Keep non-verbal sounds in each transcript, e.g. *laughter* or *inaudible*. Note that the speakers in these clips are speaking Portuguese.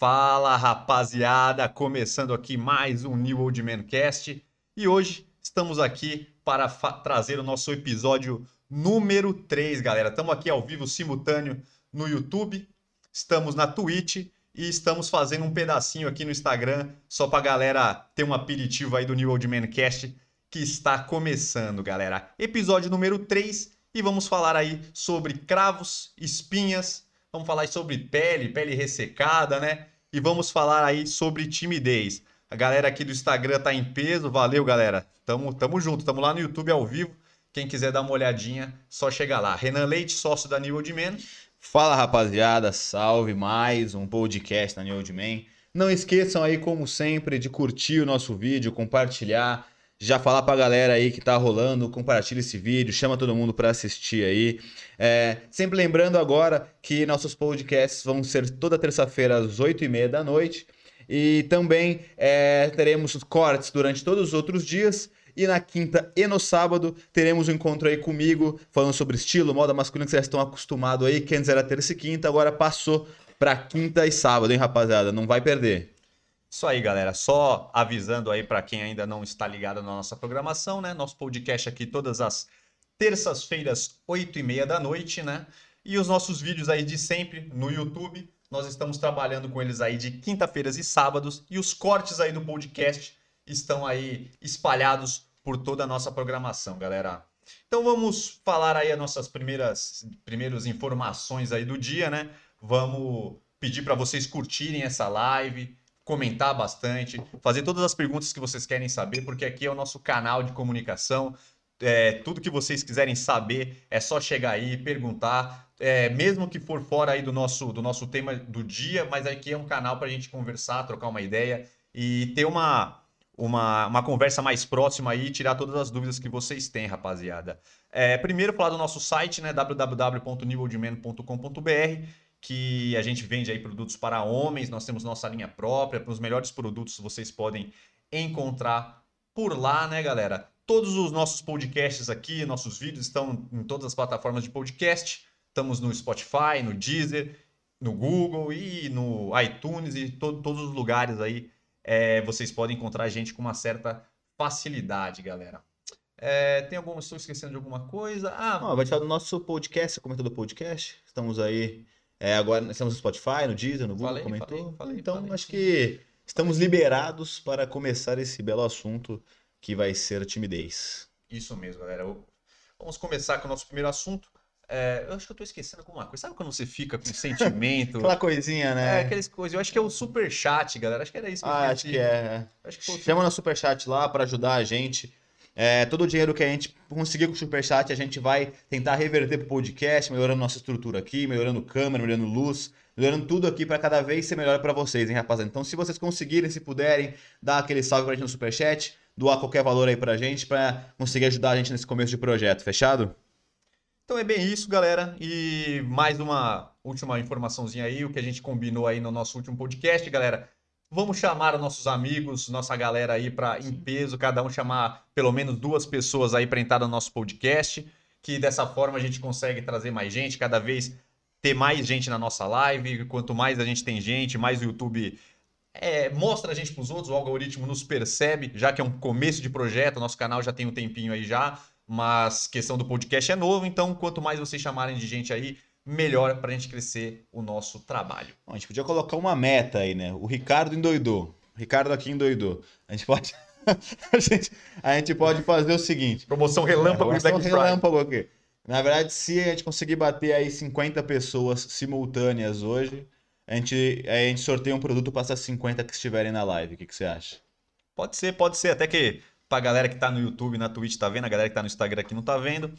Fala rapaziada, começando aqui mais um New Old Man Cast e hoje estamos aqui para trazer o nosso episódio número 3, galera. Estamos aqui ao vivo simultâneo no YouTube, estamos na Twitch e estamos fazendo um pedacinho aqui no Instagram só para galera ter um aperitivo aí do New Old Man Cast que está começando, galera. Episódio número 3 e vamos falar aí sobre cravos, espinhas, vamos falar sobre pele, pele ressecada, né? E vamos falar aí sobre timidez. A galera aqui do Instagram tá em peso, valeu, galera. Tamo, tamo junto, tamo lá no YouTube ao vivo. Quem quiser dar uma olhadinha, só chegar lá. Renan Leite, sócio da New Old Man. Fala, rapaziada, salve mais um podcast da New Old Man. Não esqueçam aí, como sempre, de curtir o nosso vídeo, compartilhar, já falar pra galera aí que tá rolando, compartilha esse vídeo, chama todo mundo para assistir aí. É, sempre lembrando agora que nossos podcasts vão ser toda terça-feira às 8h30 da noite. E também é, teremos cortes durante todos os outros dias. E na quinta e no sábado teremos um encontro aí comigo, falando sobre estilo, moda masculina, que vocês estão acostumados aí, que antes era terça e quinta, agora passou pra quinta e sábado, hein, rapaziada? Não vai perder. Isso aí, galera. Só avisando aí para quem ainda não está ligado na nossa programação, né? Nosso podcast aqui todas as terças-feiras, 8 e meia da noite, né? E os nossos vídeos aí de sempre no YouTube. Nós estamos trabalhando com eles aí de quinta-feiras e sábados. E os cortes aí do podcast estão aí espalhados por toda a nossa programação, galera. Então vamos falar aí as nossas primeiras, primeiras informações aí do dia, né? Vamos pedir para vocês curtirem essa live, comentar bastante, fazer todas as perguntas que vocês querem saber, porque aqui é o nosso canal de comunicação. É, tudo que vocês quiserem saber é só chegar aí, perguntar, é, mesmo que for fora aí do nosso, do nosso tema do dia, mas aqui é um canal para a gente conversar, trocar uma ideia e ter uma, uma, uma conversa mais próxima aí e tirar todas as dúvidas que vocês têm, rapaziada. É, primeiro, falar do nosso site, né, www.niveldemano.com.br que a gente vende aí produtos para homens, nós temos nossa linha própria, para os melhores produtos vocês podem encontrar por lá, né, galera? Todos os nossos podcasts aqui, nossos vídeos estão em todas as plataformas de podcast. Estamos no Spotify, no Deezer, no Google e no iTunes e to todos os lugares aí. É, vocês podem encontrar a gente com uma certa facilidade, galera. É, tem alguma. Estou esquecendo de alguma coisa? Ah, ah vai falar do nosso podcast, comentou do podcast. Estamos aí é, agora estamos no Spotify, no Deezer, no Google, falei, comentou. Falei, falei, então acho que estamos liberados para começar esse belo assunto que vai ser a timidez. Isso mesmo, galera. Vamos começar com o nosso primeiro assunto. É, eu acho que eu tô esquecendo alguma coisa. Sabe quando você fica com *laughs* sentimento? Aquela coisinha, né? É, aquelas coisas. Eu acho que é o super chat, galera. Acho que era isso que Ah, acho que é. Acho que Chama no super chat lá para ajudar a gente é, todo o dinheiro que a gente conseguir com o Superchat, a gente vai tentar reverter para o podcast, melhorando nossa estrutura aqui, melhorando câmera, melhorando luz, melhorando tudo aqui para cada vez ser melhor para vocês, hein, rapaziada? Então, se vocês conseguirem, se puderem, dar aquele salve para a gente no Superchat, doar qualquer valor aí para a gente, para conseguir ajudar a gente nesse começo de projeto, fechado? Então é bem isso, galera. E mais uma última informaçãozinha aí, o que a gente combinou aí no nosso último podcast, galera. Vamos chamar nossos amigos, nossa galera aí para em peso, cada um chamar pelo menos duas pessoas aí para entrar no nosso podcast, que dessa forma a gente consegue trazer mais gente, cada vez ter mais gente na nossa live. Quanto mais a gente tem gente, mais o YouTube é, mostra a gente para os outros, o algoritmo nos percebe, já que é um começo de projeto, nosso canal já tem um tempinho aí já, mas questão do podcast é novo, então quanto mais vocês chamarem de gente aí, melhor para a gente crescer o nosso trabalho. Bom, a gente podia colocar uma meta aí, né? O Ricardo endoidou. O Ricardo aqui endoidou. A gente pode. *laughs* a, gente, a gente pode fazer o seguinte: promoção relâmpago é, promoção relâmpago aqui. Na verdade, se a gente conseguir bater aí 50 pessoas simultâneas hoje, a gente, a gente sorteia um produto para essas 50 que estiverem na live. O que, que você acha? Pode ser, pode ser. Até que pra galera que tá no YouTube, na Twitch, tá vendo? A galera que tá no Instagram aqui não tá vendo.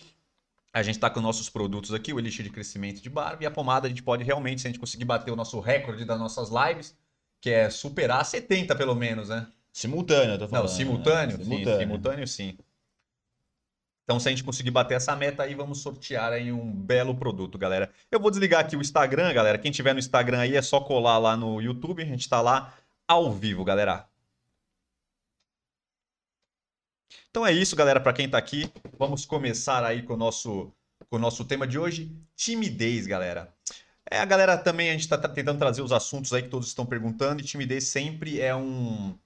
A gente está com nossos produtos aqui, o Elixir de Crescimento de Barba e a pomada a gente pode realmente, se a gente conseguir bater o nosso recorde das nossas lives, que é superar 70 pelo menos, né? Simultâneo, eu tô falando. Não, simultâneo? Né? Simultâneo. Sim, simultâneo sim. Então, se a gente conseguir bater essa meta aí, vamos sortear aí um belo produto, galera. Eu vou desligar aqui o Instagram, galera. Quem tiver no Instagram aí é só colar lá no YouTube. A gente tá lá ao vivo, galera. Então é isso, galera, para quem está aqui. Vamos começar aí com o nosso com o nosso tema de hoje, timidez, galera. É, a galera também, a gente está tentando trazer os assuntos aí que todos estão perguntando, e timidez sempre é um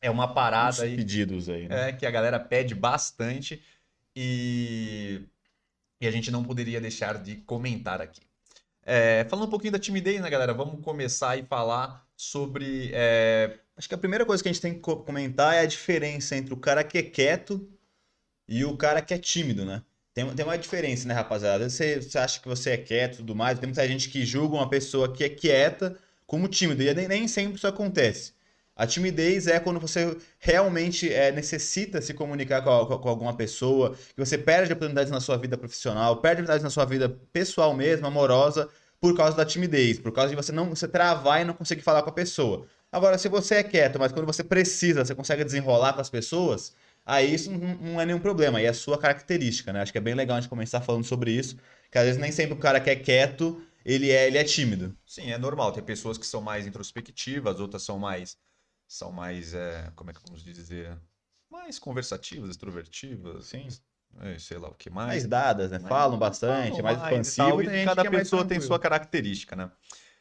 é uma parada aí. pedidos aí, né? É, que a galera pede bastante e, e a gente não poderia deixar de comentar aqui. É, falando um pouquinho da timidez, né, galera? Vamos começar e falar sobre. É... Acho que a primeira coisa que a gente tem que comentar é a diferença entre o cara que é quieto e o cara que é tímido, né? Tem, tem uma diferença, né, rapaziada? Você, você acha que você é quieto e tudo mais, tem muita gente que julga uma pessoa que é quieta como tímido, e nem, nem sempre isso acontece. A timidez é quando você realmente é, necessita se comunicar com, com, com, alguma pessoa, que você perde oportunidades na sua vida profissional, perde oportunidades na sua vida pessoal mesmo, amorosa, por causa da timidez, por causa de você não você travar e não conseguir falar com a pessoa. Agora, se você é quieto, mas quando você precisa, você consegue desenrolar com as pessoas, aí isso não, não é nenhum problema, aí é a sua característica, né? Acho que é bem legal a gente começar falando sobre isso, que às vezes nem sempre o cara que é quieto, ele é, ele é tímido. Sim, é normal. Tem pessoas que são mais introspectivas, outras são mais são mais, é, como é que vamos dizer, mais conversativas, extrovertivas. Sim. É, sei lá o que mais. Mais dadas, né? Mais, falam bastante, falam mais, mais expansivo. E, e cada pessoa tem sua característica, né?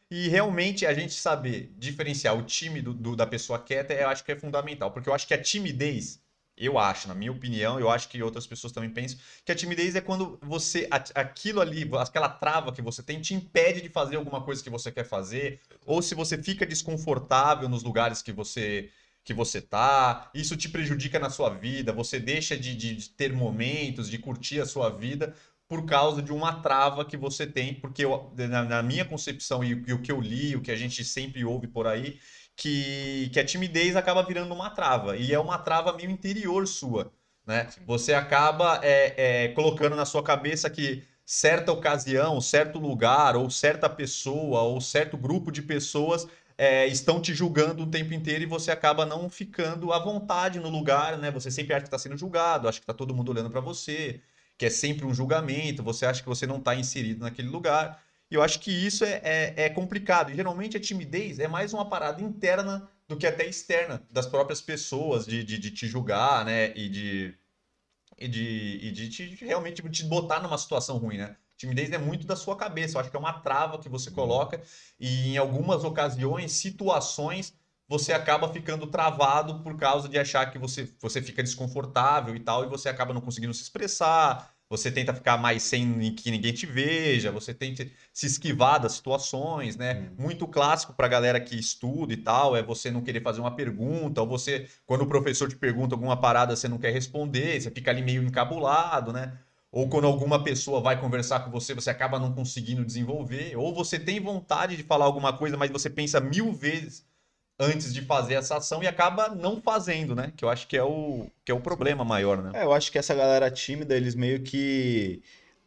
E realmente a gente saber diferenciar o time do, do, da pessoa quieta, eu acho que é fundamental. Porque eu acho que a timidez eu acho, na minha opinião, eu acho que outras pessoas também pensam, que a timidez é quando você, aquilo ali, aquela trava que você tem, te impede de fazer alguma coisa que você quer fazer, ou se você fica desconfortável nos lugares que você que você tá, isso te prejudica na sua vida, você deixa de, de, de ter momentos, de curtir a sua vida por causa de uma trava que você tem, porque eu, na, na, minha concepção e, e o que eu li, o que a gente sempre ouve por aí, que, que a timidez acaba virando uma trava. E é uma trava meio interior sua. Né? Você acaba é, é, colocando na sua cabeça que certa ocasião, certo lugar, ou certa pessoa, ou certo grupo de pessoas é, estão te julgando o tempo inteiro e você acaba não ficando à vontade no lugar, né? Você sempre acha que está sendo julgado, acha que está todo mundo olhando para você, que é sempre um julgamento, você acha que você não está inserido naquele lugar. E eu acho que isso é, é, é, complicado. E geralmente a timidez é mais uma parada interna do que até externa, das próprias pessoas, de, de, de te julgar, né? E de, e de, e de te, realmente te botar numa situação ruim, né? Timidez é muito da sua cabeça. Eu acho que é uma trava que você coloca e em algumas ocasiões, situações, você acaba ficando travado por causa de achar que você, você fica desconfortável e tal, e você acaba não conseguindo se expressar, você tenta ficar mais sem que ninguém te veja, você tenta se esquivar das situações, né? Hum. Muito clássico para a galera que estuda e tal, é você não querer fazer uma pergunta, ou você, quando o professor te pergunta alguma parada, você não quer responder, você fica ali meio encabulado, né? Ou quando alguma pessoa vai conversar com você, você acaba não conseguindo desenvolver, ou você tem vontade de falar alguma coisa, mas você pensa mil vezes antes de fazer essa ação e acaba não fazendo, né? Que eu acho que é o, que é o problema maior, né? É, eu acho que essa galera tímida, eles meio que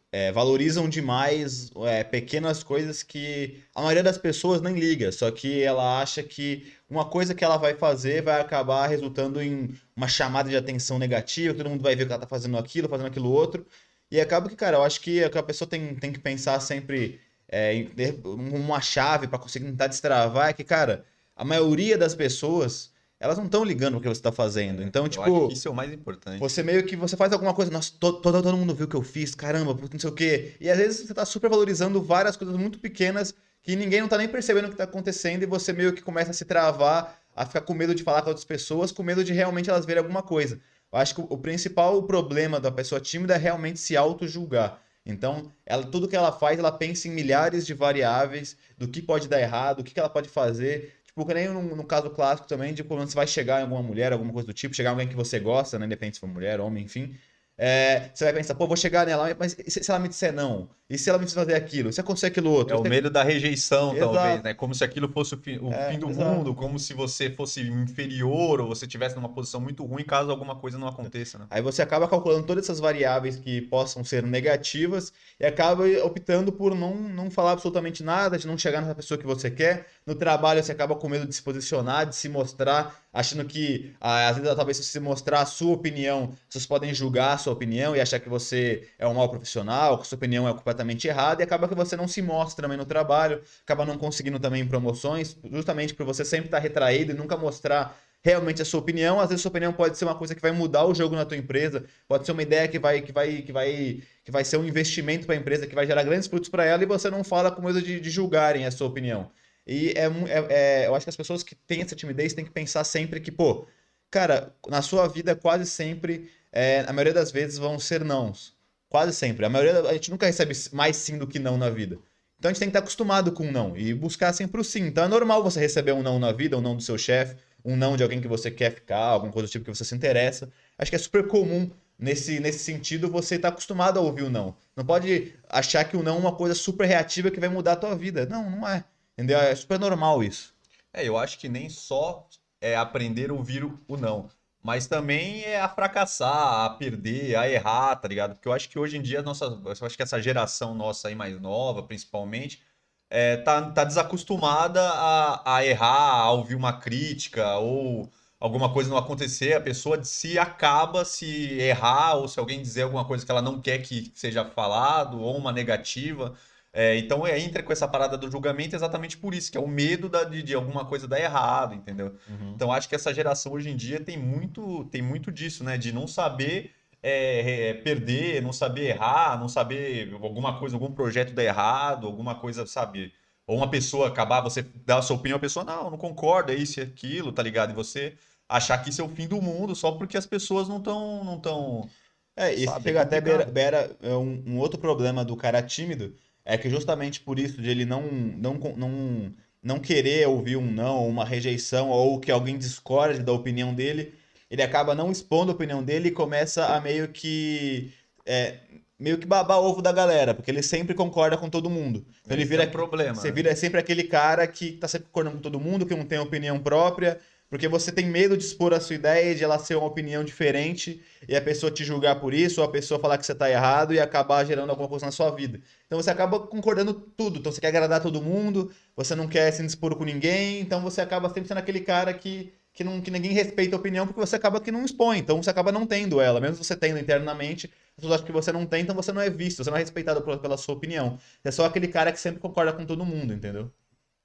é, valorizam demais é, pequenas coisas que a maioria das pessoas nem liga, só que ela acha que uma coisa que ela vai fazer vai acabar resultando em uma chamada de atenção negativa, todo mundo vai ver que ela tá fazendo aquilo, fazendo aquilo outro, e acaba que, cara, eu acho que a pessoa tem, tem que pensar sempre é, em ter uma chave para conseguir tentar destravar, é que, cara a maioria das pessoas, elas não estão ligando o que você está fazendo. Então, eu tipo. isso é o mais importante. Você meio que você faz alguma coisa, nossa, todo, todo, todo mundo viu o que eu fiz, caramba, não sei o quê. E às vezes você está super valorizando várias coisas muito pequenas que ninguém não está nem percebendo o que está acontecendo e você meio que começa a se travar, a ficar com medo de falar com outras pessoas, com medo de realmente elas verem alguma coisa. Eu acho que o principal problema da pessoa tímida é realmente se auto-julgar. Então, ela, tudo que ela faz, ela pensa em milhares de variáveis do que pode dar errado, o que, que ela pode fazer. Tipo, nem no, no, caso clássico também, de quando você vai chegar em alguma mulher, alguma coisa do tipo, chegar em alguém que você gosta, né? Independente se for mulher, homem, enfim. É, você vai pensar, pô, vou chegar nela, mas se, se ela me disser não? E se ela me fazer aquilo? Se acontecer aquilo outro? É o medo da rejeição, exato. talvez, né? Como se aquilo fosse o fim, o é, fim do exato. mundo, como se você fosse inferior ou você estivesse numa posição muito ruim caso alguma coisa não aconteça, né? Aí você acaba calculando todas essas variáveis que possam ser negativas e acaba optando por não, não falar absolutamente nada, de não chegar nessa pessoa que você quer. No trabalho você acaba com medo de se posicionar, de se mostrar achando que ah, às vezes talvez se você mostrar a sua opinião, vocês podem julgar a sua opinião e achar que você é um mau profissional, que sua opinião é completamente errada e acaba que você não se mostra também no trabalho, acaba não conseguindo também promoções, justamente por você sempre estar retraído e nunca mostrar realmente a sua opinião. Às vezes sua opinião pode ser uma coisa que vai mudar o jogo na tua empresa, pode ser uma ideia que vai que vai que vai que vai ser um investimento para a empresa, que vai gerar grandes frutos para ela e você não fala com medo de, de julgarem a sua opinião. E é, é, é, eu acho que as pessoas que têm essa timidez têm que pensar sempre que, pô, cara, na sua vida quase sempre, é, a maioria das vezes vão ser nãos. Quase sempre. A maioria, a gente nunca recebe mais sim do que não na vida. Então a gente tem que estar acostumado com um não e buscar sempre o sim. Então é normal você receber um não na vida, um não do seu chefe, um não de alguém que você quer ficar, alguma coisa do tipo que você se interessa. Acho que é super comum nesse, nesse sentido você estar acostumado a ouvir o não. Não pode achar que o não é uma coisa super reativa que vai mudar a tua vida. Não, não é. Entendeu? É super normal isso. É, eu acho que nem só é aprender a ouvir o não, mas também é a fracassar, a perder, a errar, tá ligado? Porque eu acho que hoje em dia, nossa, eu acho que essa geração nossa aí mais nova, principalmente, é, tá, tá desacostumada a, a errar, a ouvir uma crítica ou alguma coisa não acontecer, a pessoa se acaba se errar ou se alguém dizer alguma coisa que ela não quer que seja falado ou uma negativa. É, então é, entra com essa parada do julgamento exatamente por isso, que é o medo da, de, de, alguma coisa dar errado, entendeu? Uhum. Então acho que essa geração hoje em dia tem muito, tem muito disso, né? De não saber é, é, perder, não saber errar, não saber alguma coisa, algum projeto dar errado, alguma coisa, sabe? Ou uma pessoa acabar, você dar a sua opinião, a pessoa, não, não concorda, é isso e aquilo, tá ligado? E você achar que isso é o fim do mundo só porque as pessoas não estão. Não tão, é, isso até beira, beira é um, um outro problema do cara tímido é que justamente por isso de ele não, não, não, não querer ouvir um não, uma rejeição, ou que alguém discorde da opinião dele, ele acaba não expondo a opinião dele e começa a meio que. É, meio que babar ovo da galera, porque ele sempre concorda com todo mundo. Então ele vira. É um problema. Você né? vira sempre aquele cara que tá sempre concordando com todo mundo, que não tem opinião própria, porque você tem medo de expor a sua ideia, de ela ser uma opinião diferente, e a pessoa te julgar por isso, ou a pessoa falar que você está errado e acabar gerando alguma coisa na sua vida. Então você acaba concordando tudo. Então você quer agradar todo mundo, você não quer se dispor com ninguém, então você acaba sempre sendo aquele cara que, que, não, que ninguém respeita a opinião, porque você acaba que não expõe. Então você acaba não tendo ela. Mesmo você tendo internamente, as pessoas acham que você não tem, então você não é visto, você não é respeitado pela sua opinião. Você é só aquele cara que sempre concorda com todo mundo, entendeu?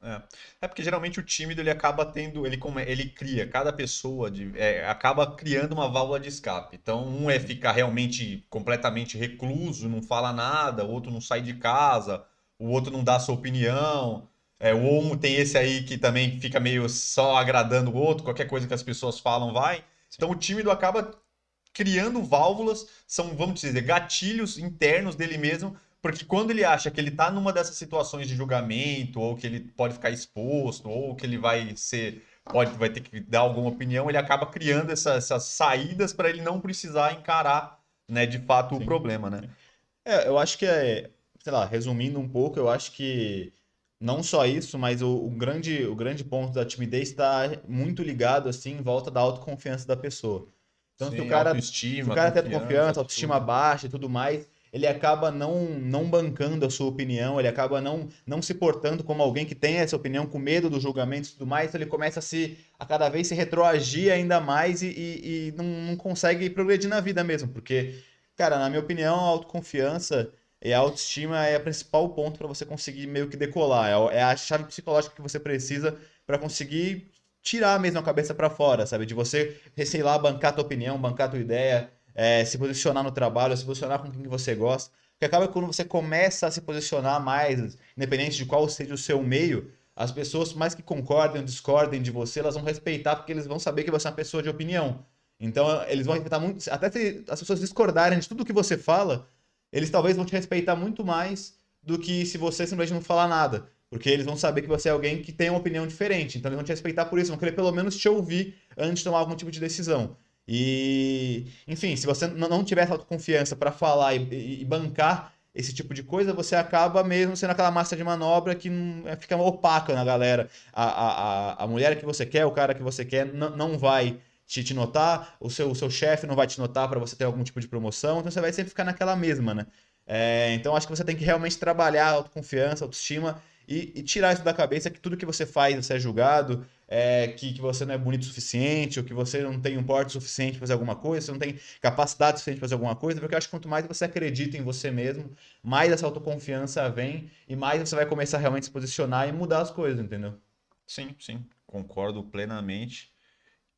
É. é porque geralmente o tímido ele acaba tendo, ele, ele cria, cada pessoa de, é, acaba criando uma válvula de escape. Então, um é ficar realmente completamente recluso, não fala nada, o outro não sai de casa, o outro não dá sua opinião. É, o um tem esse aí que também fica meio só agradando o outro, qualquer coisa que as pessoas falam vai. Então, o tímido acaba criando válvulas, são, vamos dizer, gatilhos internos dele mesmo porque quando ele acha que ele está numa dessas situações de julgamento, ou que ele pode ficar exposto, ou que ele vai ser. Pode, vai ter que dar alguma opinião, ele acaba criando essa, essas saídas para ele não precisar encarar, né, de fato, Sim. o problema, né? É, eu acho que é, sei lá, resumindo um pouco, eu acho que não só isso, mas o, o grande, o grande ponto da timidez está muito ligado assim em volta da autoconfiança da pessoa. Então, Sim, se o cara, autoestima, se o cara tem autoconfiança, autoestima baixa e tudo mais, ele acaba não, não bancando a sua opinião, ele acaba não, não se portando como alguém que tem essa opinião com medo do julgamento e tudo mais, então ele começa a se a cada vez se retroagir ainda mais e, e, e não, não consegue progredir na vida mesmo, porque, cara, na minha opinião, a autoconfiança e a autoestima é o principal ponto para você conseguir meio que decolar, é, é a chave psicológica que você precisa para conseguir tirar mesmo a cabeça para fora, sabe? De você, sei lá, bancar tua opinião, bancar tua ideia, é, se posicionar no trabalho, se posicionar com quem você gosta. Porque acaba que quando você começa a se posicionar mais, independente de qual seja o seu meio, as pessoas, mais que concordem ou discordem de você, elas vão respeitar porque eles vão saber que você é uma pessoa de opinião. Então, eles vão respeitar muito. Até se as pessoas discordarem de tudo que você fala, eles talvez vão te respeitar muito mais do que se você simplesmente não falar nada. Porque eles vão saber que você é alguém que tem uma opinião diferente. Então, eles vão te respeitar por isso, vão querer pelo menos te ouvir antes de tomar algum tipo de decisão. E, enfim, se você não tiver autoconfiança para falar e, e, bancar esse tipo de coisa, você acaba mesmo sendo aquela massa de manobra que é, fica opaca na galera. A, a, a mulher que você quer, o cara que você quer, não vai te, te notar, o seu, o seu chefe não vai te notar para você ter algum tipo de promoção, então você vai sempre ficar naquela mesma, né? É, então acho que você tem que realmente trabalhar a autoconfiança, autoestima e, e, tirar isso da cabeça que tudo que você faz você é julgado, é, que, que você não é bonito o suficiente, ou que você não tem um porte suficiente para fazer alguma coisa, você não tem capacidade suficiente para fazer alguma coisa, porque eu acho que quanto mais você acredita em você mesmo, mais essa autoconfiança vem e mais você vai começar realmente se posicionar e mudar as coisas, entendeu? Sim, sim, concordo plenamente.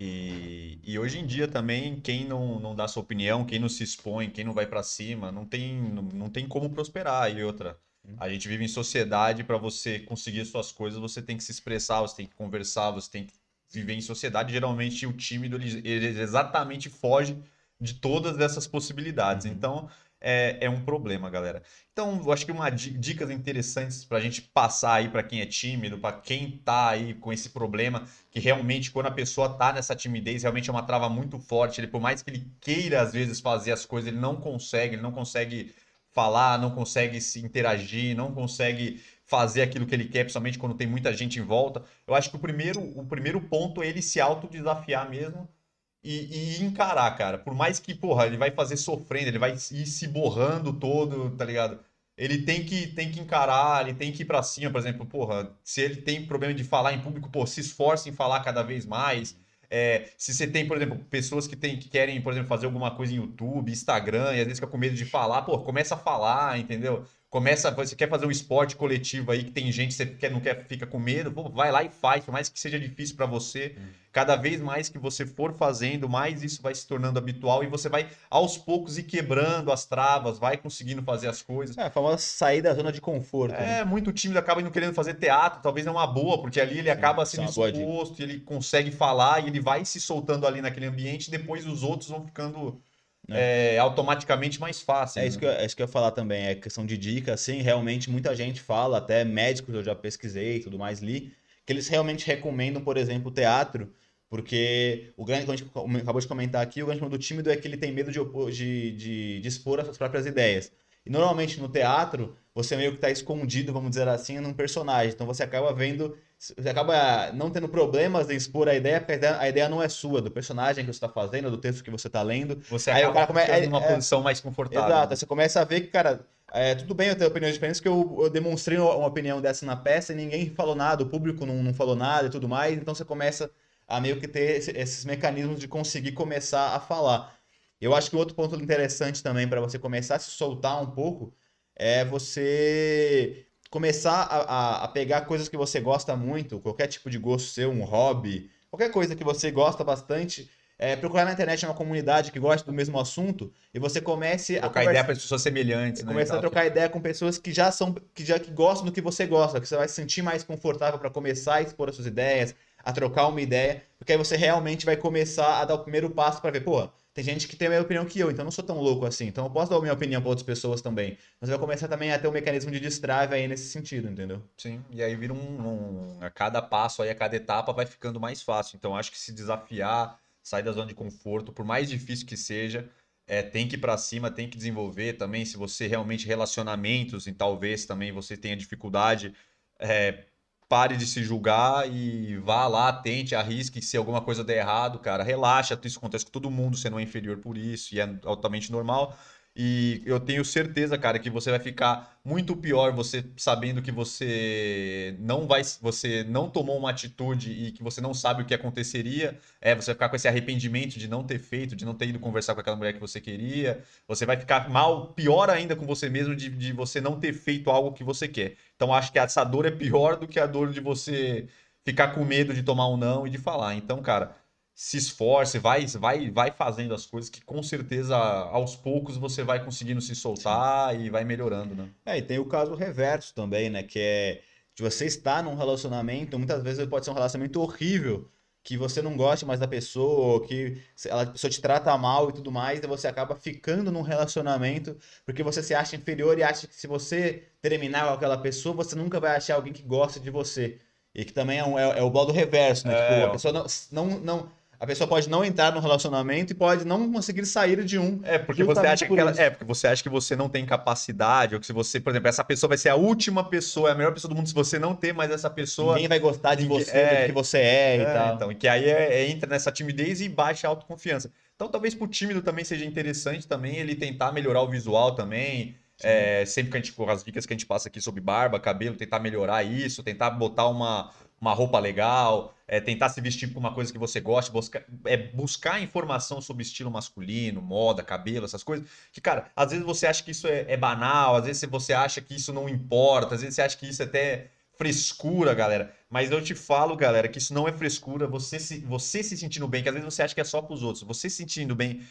E, e hoje em dia também, quem não, não dá sua opinião, quem não se expõe, quem não vai pra cima, não tem, não, não tem como prosperar. E outra, a gente vive em sociedade, para você conseguir suas coisas, você tem que se expressar, você tem que conversar, você tem que viver em sociedade. Geralmente o tímido ele, ele exatamente foge de todas essas possibilidades. Uhum. Então é, é um problema, galera. Então, eu acho que uma di- dicas interessantes para a gente passar aí para quem é tímido, para quem tá aí com esse problema, que realmente quando a pessoa tá nessa timidez, realmente é uma trava muito forte. Ele, por mais que ele queira às vezes fazer as coisas, ele não consegue, ele não consegue falar, não consegue se interagir, não consegue fazer aquilo que ele quer, principalmente quando tem muita gente em volta. Eu acho que o primeiro, o primeiro ponto é ele se autodesafiar mesmo e, e encarar, cara. Por mais que, porra, ele vai fazer sofrendo, ele vai ir se borrando todo, tá ligado? Ele tem que, tem que encarar, ele tem que ir pra cima, por exemplo, porra, se ele tem problema de falar em público, pô, se esforce em falar cada vez mais. É, se você tem, por exemplo, pessoas que, tem, que querem, por exemplo, fazer alguma coisa em YouTube, Instagram, e às vezes fica com medo de falar, pô, começa a falar, entendeu? Começa, você quer fazer um esporte coletivo aí que tem gente que você quer, não quer, fica com medo, pô, vai lá e faz, por mais que seja difícil pra você. Cada vez mais que você for fazendo, mais isso vai se tornando habitual e você vai aos poucos ir quebrando as travas, vai conseguindo fazer as coisas. É, a famosa sair da zona de conforto. né? É, muito tímido acaba indo querendo fazer teatro, talvez não é uma boa, porque ali ele acaba é sendo dica. exposto, e ele consegue falar e ele vai se soltando ali naquele ambiente, e depois os outros vão ficando é, automaticamente mais fáceis. É isso, né? que eu, é isso que eu ia falar também, é questão de dica, assim, realmente muita gente fala, até médicos eu já pesquisei e tudo mais, li, que eles realmente recomendam, por exemplo, o teatro, porque o grande, como a gente acabou de comentar aqui, o grande problema do tímido é que ele tem medo de, de, de, de expor as suas próprias ideias. E normalmente no teatro, você meio que está escondido, vamos dizer assim, num personagem, então você acaba vendo, você acaba não tendo problemas em expor a ideia, porque a ideia, não é sua, do personagem que você está fazendo, do texto que você está lendo, Você Aí o acaba cara come- ficando é- numa é- posição mais confortável. Exato, aí você começa a ver que, cara, é, tudo bem eu ter opiniões diferentes, que eu, eu demonstrei uma opinião dessa na peça e ninguém falou nada, o público não, não falou nada e tudo mais, então você começa a meio que ter esse- esses mecanismos de conseguir começar a falar. Eu acho que outro ponto interessante também para você começar a se soltar um pouco é você começar a, a- a pegar coisas que você gosta muito, qualquer tipo de gosto seu, um hobby, qualquer coisa que você gosta bastante, é, procurar na internet uma comunidade que gosta do mesmo assunto e você comece a Trocar ideia as pessoas semelhantes, né? começar a trocar ideia com pessoas que já são que já que gostam do que você gosta, que você vai se sentir mais confortável para começar a expor as suas ideias, a trocar uma ideia, porque aí você realmente vai começar a dar o primeiro passo para ver, pô, tem gente que tem a mesma opinião que eu, então eu não sou tão louco assim, então eu posso dar a minha opinião para outras pessoas também. Mas vai começar também a ter um mecanismo de destrave aí nesse sentido, entendeu? Sim, e aí vira um, um- A cada passo aí, a cada etapa vai ficando mais fácil. Então acho que se desafiar, sair da zona de conforto, por mais difícil que seja, é, tem que ir pra cima, tem que desenvolver também. Se você realmente relacionamentos, e talvez também você tenha dificuldade, é, pare de se julgar e vá lá, tente, arrisque. Se alguma coisa der errado, cara, relaxa. Isso acontece com todo mundo, você não é inferior por isso, e é altamente normal. E eu tenho certeza, cara, que você vai ficar muito pior você sabendo que você não vai, você não tomou uma atitude e que você não sabe o que aconteceria. É, você vai ficar com esse arrependimento de não ter feito, de não ter ido conversar com aquela mulher que você queria. Você vai ficar mal, pior ainda com você mesmo de, de você não ter feito algo que você quer. Então acho que essa dor é pior do que a dor de você ficar com medo de tomar um não e de falar. Então, cara, se esforce, vai, vai, vai fazendo as coisas que com certeza aos poucos você vai conseguindo se soltar e vai melhorando, né? É, e tem o caso reverso também, né? Que é de você estar num relacionamento, muitas vezes pode ser um relacionamento horrível, que você não gosta mais da pessoa, ou que ela, a pessoa te trata mal e tudo mais, e você acaba ficando num relacionamento porque você se acha inferior e acha que se você terminar com aquela pessoa, você nunca vai achar alguém que gosta de você. E que também é, um- é, é o modo reverso, né? É, Tipo, a pessoa não, não, não- a pessoa pode não entrar no relacionamento e pode não conseguir sair de um. É, porque você acha que por ela, isso. é, porque você acha que você não tem capacidade, ou que se você, por exemplo, essa pessoa vai ser a última pessoa, é a melhor pessoa do mundo se você não ter mais essa pessoa. Ninguém vai gostar de você, é, do que você é, e É, tal. então, e que aí é- é- entra nessa timidez e baixa a autoconfiança. Então, talvez pro tímido também seja interessante também ele tentar melhorar o visual também. É, sempre que a gente, com as dicas que a gente passa aqui sobre barba, cabelo, tentar melhorar isso, tentar botar uma, uma roupa legal, é, tentar se vestir com uma coisa que você gosta, buscar, é, buscar informação sobre estilo masculino, moda, cabelo, essas coisas. Que, cara, às vezes você acha que isso é, é banal, às vezes você acha que isso não importa, às vezes você acha que isso até frescura, galera. Mas eu te falo, galera, que isso não é frescura. Você se, você se sentindo bem, que às vezes você acha que é só pros outros. Você se sentindo bem,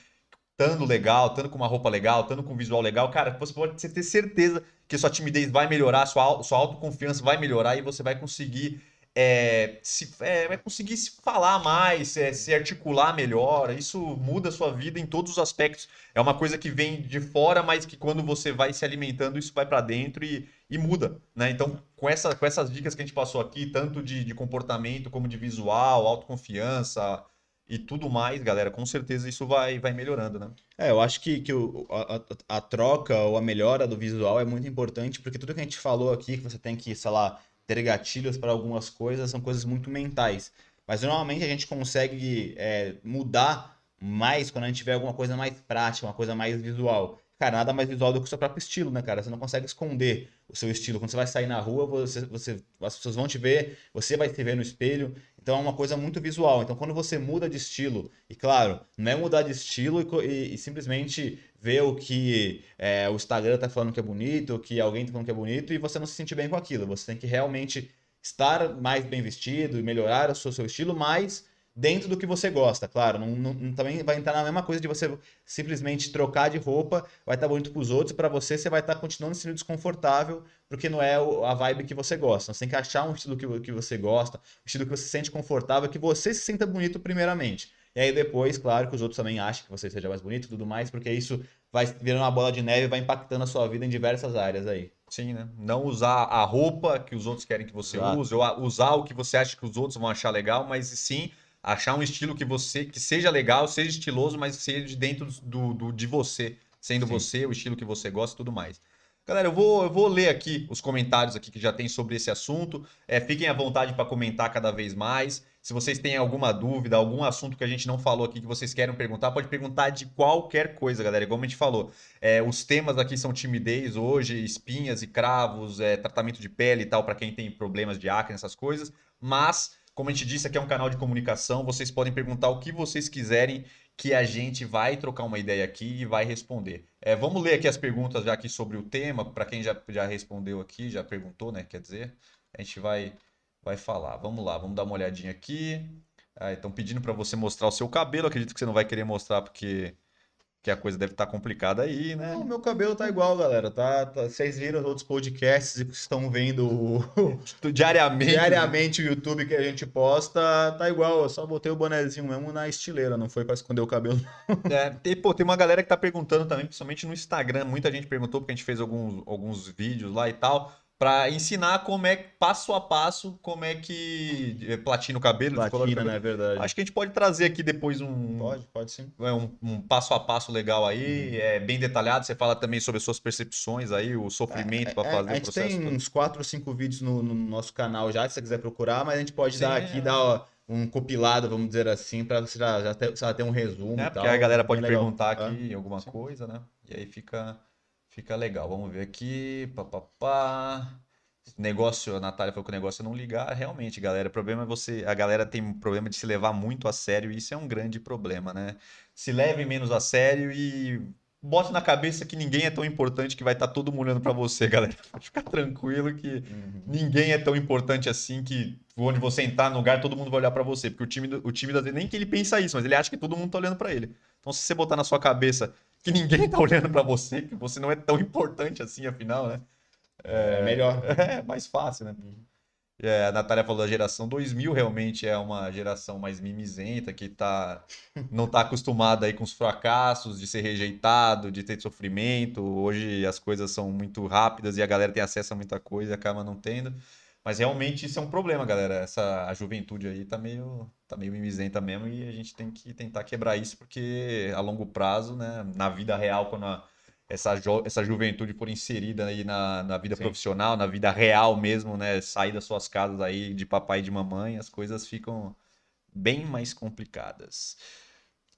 estando legal, estando com uma roupa legal, estando com um visual legal, cara, você pode ter certeza que sua timidez vai melhorar, sua, sua autoconfiança vai melhorar e você vai conseguir é, se, é, conseguir se falar mais, é, se articular melhor. Isso muda a sua vida em todos os aspectos. É uma coisa que vem de fora, mas que quando você vai se alimentando, isso vai para dentro e, e muda. Né? Então, com, essa, com essas dicas que a gente passou aqui, tanto de, de comportamento como de visual, autoconfiança e tudo mais, galera, com certeza isso vai, vai melhorando, né? É, eu acho que, que o, a, a troca ou a melhora do visual é muito importante, porque tudo que a gente falou aqui, que você tem que, sei lá, ter gatilhos para algumas coisas são coisas muito mentais. Mas normalmente a gente consegue é, mudar mais quando a gente tiver alguma coisa mais prática, uma coisa mais visual. Cara, nada mais visual do que o seu próprio estilo, né, cara? Você não consegue esconder o seu estilo. Quando você vai sair na rua, você, você, as pessoas vão te ver, você vai se ver no espelho. Então é uma coisa muito visual. Então quando você muda de estilo, e claro, não é mudar de estilo e, e, e simplesmente ver o que é, o Instagram tá falando que é bonito, o que alguém tá falando que é bonito, e você não se sentir bem com aquilo. Você tem que realmente estar mais bem vestido e melhorar o seu, seu estilo, mas dentro do que você gosta, claro. Não, não, também vai entrar na mesma coisa de você simplesmente trocar de roupa, vai estar bonito para os outros, para você você vai estar continuando sendo desconfortável, porque não é a vibe que você gosta. Você tem que achar um estilo que, que você gosta, um estilo que você se sente confortável, que você se sinta bonito primeiramente. E aí depois, claro, que os outros também achem que você seja mais bonito e tudo mais, porque isso vai virando uma bola de neve e vai impactando a sua vida em diversas áreas aí. Sim, né? Não usar a roupa que os outros querem que você Exato. use, ou usar o que você acha que os outros vão achar legal, mas sim achar um estilo que você que seja legal, seja estiloso, mas seja de dentro do, do de você, sendo Sim. você, o estilo que você gosta e tudo mais. Galera, eu vou, eu vou ler aqui os comentários aqui que já tem sobre esse assunto. É, fiquem à vontade para comentar cada vez mais. Se vocês têm alguma dúvida, algum assunto que a gente não falou aqui que vocês querem perguntar, pode perguntar de qualquer coisa, galera. Igual a gente falou, é, os temas aqui são timidez hoje, espinhas e cravos, é, tratamento de pele e tal, para quem tem problemas de acne, essas coisas. Mas como a gente disse, aqui é um canal de comunicação. Vocês podem perguntar o que vocês quiserem, que a gente vai trocar uma ideia aqui e vai responder. É, vamos ler aqui as perguntas já aqui sobre o tema, para quem já, já respondeu aqui, já perguntou, né? Quer dizer, a gente vai, vai falar. Vamos lá, vamos dar uma olhadinha aqui. Ah, estão pedindo para você mostrar o seu cabelo. Acredito que você não vai querer mostrar porque que a coisa deve estar tá complicada aí, né? O meu cabelo tá igual, galera. Tá, tá, vocês viram os outros podcasts e estão vendo *laughs* diariamente. diariamente o YouTube que a gente posta, tá igual. Eu só botei o bonezinho mesmo na estileira, não foi para esconder o cabelo. é, e, pô, tem uma galera que tá perguntando também, principalmente no Instagram. Muita gente perguntou, porque a gente fez alguns, alguns vídeos lá e tal para ensinar como é passo a passo como é que é, platina o cabelo. Platina, né? É verdade. Acho que a gente pode trazer aqui depois um. Pode, pode sim. É, um, um passo a passo legal aí, uhum. é bem detalhado. Você fala também sobre as suas percepções aí, o sofrimento é, para é, fazer a gente o processo. tem todo. uns 4 ou 5 vídeos no, no, nosso canal já, se você quiser procurar, mas a gente pode sim, dar aqui, dar ó, um compilado, vamos dizer assim, para você já, já, ter, já ter um resumo. É, porque a galera pode perguntar aqui alguma sim. coisa, né? E aí fica. Fica legal. Vamos ver aqui. Papapá. Negócio, a Natália falou que o negócio é não ligar. Realmente, galera, o problema é você. A galera tem um problema de se levar muito a sério e isso é um grande problema, né? Se leve menos a sério e bote na cabeça que ninguém é tão importante que vai estar tá todo mundo olhando para você, *laughs* galera. Pode ficar tranquilo que uhum. ninguém é tão importante assim que onde você entrar no lugar todo mundo vai olhar para você, porque o time o time nem que ele pensa isso, mas ele acha que todo mundo tá olhando para ele. Então se você botar na sua cabeça que ninguém tá olhando para você, que você não é tão importante assim, afinal, né? É, é melhor. *laughs* É mais fácil, né? É, a Natália falou da geração 2000, realmente é uma geração mais mimizenta, que tá, *laughs* não tá acostumada aí com os fracassos, de ser rejeitado, de ter sofrimento. Hoje as coisas são muito rápidas e a galera tem acesso a muita coisa e acaba não tendo. Mas realmente isso é um problema, galera. Essa a juventude aí tá meio, tá meio mimizenta mesmo e a gente tem que tentar quebrar isso porque a longo prazo, né, na vida real, quando a, essa, essa juventude for inserida aí na, na vida Sim. profissional, na vida real mesmo, né, sair das suas casas aí de papai e de mamãe, as coisas ficam bem mais complicadas.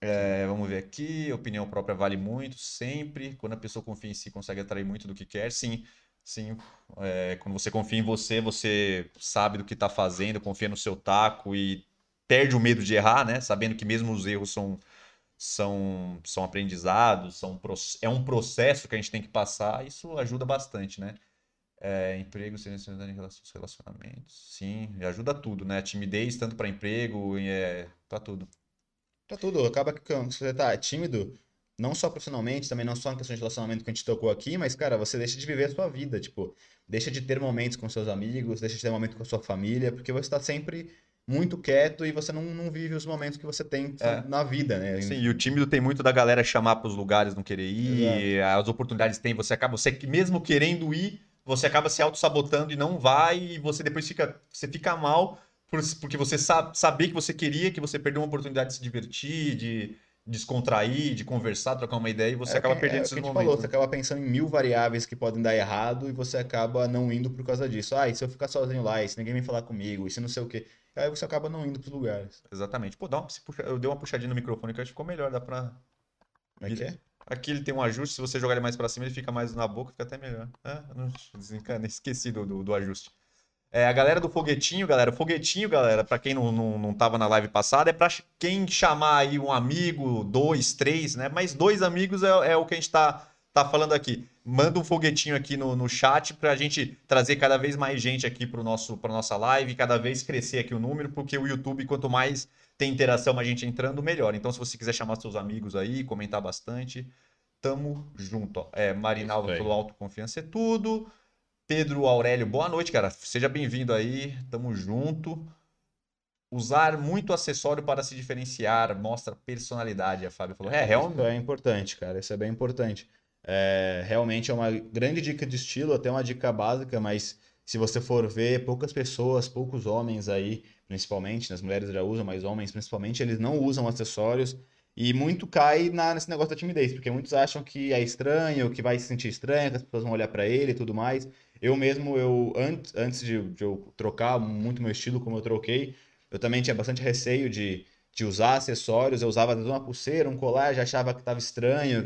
É, vamos ver aqui, opinião própria vale muito, sempre. Quando a pessoa confia em si, consegue atrair muito do que quer. Sim, Sim, é, quando você confia em você, você sabe do que está fazendo, confia no seu taco e perde o medo de errar, né? Sabendo que mesmo os erros são, são, são aprendizados, são, é um processo que a gente tem que passar, isso ajuda bastante, né? É, emprego, relação aos relacionamentos. Sim, ajuda tudo, né? Timidez, tanto para emprego, é, pra tudo. Pra tudo. Acaba que quando você tá tímido, não só profissionalmente, também não só na questão de relacionamento que a gente tocou aqui, mas, cara, você deixa de viver a sua vida. Tipo, deixa de ter momentos com seus amigos, deixa de ter momento com a sua família, porque você tá sempre muito quieto e você não, não vive os momentos que você tem É. na vida, né? Sim, e o tímido tem muito da galera chamar pros lugares, não querer ir, as oportunidades tem, você acaba, você mesmo querendo ir, você acaba se auto-sabotando e não vai, e você depois fica, você fica mal por- porque você sabe, saber que você queria, que você perdeu uma oportunidade de se divertir, de descontrair, de conversar, trocar uma ideia, e você É acaba que- perdendo é esses momentos. falou, você né? acaba pensando em mil variáveis que podem dar errado e você acaba não indo por causa disso. Ah, e se eu ficar sozinho lá, e se ninguém vem falar comigo, e se não sei o quê. Aí você acaba não indo pros lugares. Exatamente. Pô, dá uma, puxa- eu dei uma puxadinha no microfone que acho que ficou melhor, dá pra... Como é que é? Aqui ele tem um ajuste, se você jogar ele mais pra cima, ele fica mais na boca, fica até melhor. Eu não *laughs* desencana, esqueci do, do, do ajuste. É, a galera do foguetinho, galera, foguetinho, galera, pra quem não, não, não tava na live passada, é pra ch- quem chamar aí um amigo, dois, três, né? Mas dois amigos é, é o que a gente tá, tá falando aqui. Manda um foguetinho aqui no, no chat pra gente trazer cada vez mais gente aqui pro nosso, pra nossa live, cada vez crescer aqui o número, porque o YouTube, quanto mais tem interação, mais gente entrando, melhor. Então, se você quiser chamar seus amigos aí, comentar bastante, tamo junto. Ó. É, Marinalva falou autoconfiança é tudo. Pedro Aurélio, boa noite, cara. Seja bem-vindo aí, tamo junto. Usar muito acessório para se diferenciar mostra personalidade, a Fábio falou. É, Isso realmente. é importante, cara. Isso é bem importante. É, realmente é uma grande dica de estilo, até uma dica básica, mas se você for ver, poucas pessoas, poucos homens aí, principalmente, as mulheres já usam, mas homens principalmente, eles não usam acessórios e muito cai na- nesse negócio da timidez, porque muitos acham que é estranho, que vai se sentir estranho, que as pessoas vão olhar pra ele e tudo mais. Eu mesmo, eu antes, antes de, de eu trocar muito meu estilo como eu troquei, eu também tinha bastante receio de, de usar acessórios. Eu usava uma pulseira, um colar, já achava que estava estranho,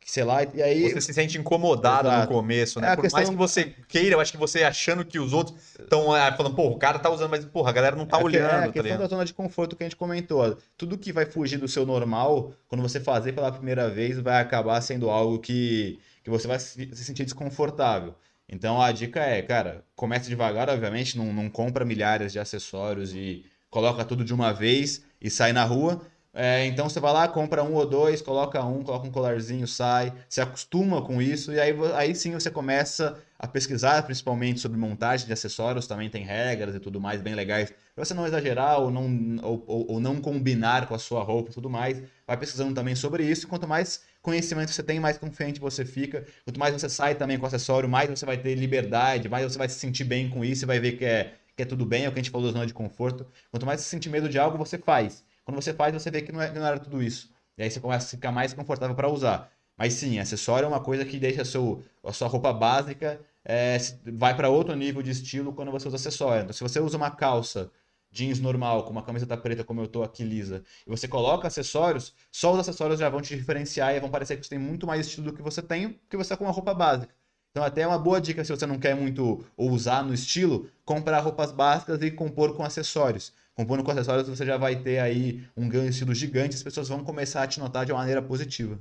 que, sei lá. E aí, Você se sente incomodado no Exato. começo, né? É, Por mais questão- que você queira, eu acho que você achando que os outros estão falando, pô, o cara tá usando, mas, porra, a galera não tá é, olhando, é a tá questão ligado? da zona de conforto que a gente comentou. Tudo que vai fugir do seu normal, quando você fazer pela primeira vez, vai acabar sendo algo que, que você vai se sentir desconfortável. Então a dica é, cara, comece devagar, obviamente, não, não compra milhares de acessórios e coloca tudo de uma vez e sai na rua. É, então você vai lá, compra um ou dois, coloca um, coloca um colarzinho, sai, se acostuma com isso e aí, aí sim você começa a pesquisar, principalmente sobre montagem de acessórios, também tem regras e tudo mais bem legais, para você não exagerar ou não, ou, ou- ou não combinar com a sua roupa e tudo mais. Vai pesquisando também sobre isso e quanto mais conhecimento você tem, mais confiante você fica. Quanto mais você sai também com o acessório, mais você vai ter liberdade, mais você vai se sentir bem com isso e vai ver que é, que é tudo bem, é o que a gente falou da zona de conforto. Quanto mais você sentir medo de algo, você faz. Quando você faz, você vê que não, é, que não era tudo isso. E aí você começa a ficar mais confortável para usar. Mas sim, acessório é uma coisa que deixa a, seu, a sua roupa básica, é, vai para outro nível de estilo quando você usa acessório. Então, se você usa uma calça jeans normal, com uma camiseta preta como eu tô aqui lisa, e você coloca acessórios, só os acessórios já vão te diferenciar e vão parecer que você tem muito mais estilo do que você tem, porque você tá com uma roupa básica. Então até é uma boa dica se você não quer muito ousar no estilo, comprar roupas básicas e compor com acessórios. Compondo com acessórios você já vai ter aí um ganho de estilo gigante, as pessoas vão começar a te notar de uma maneira positiva.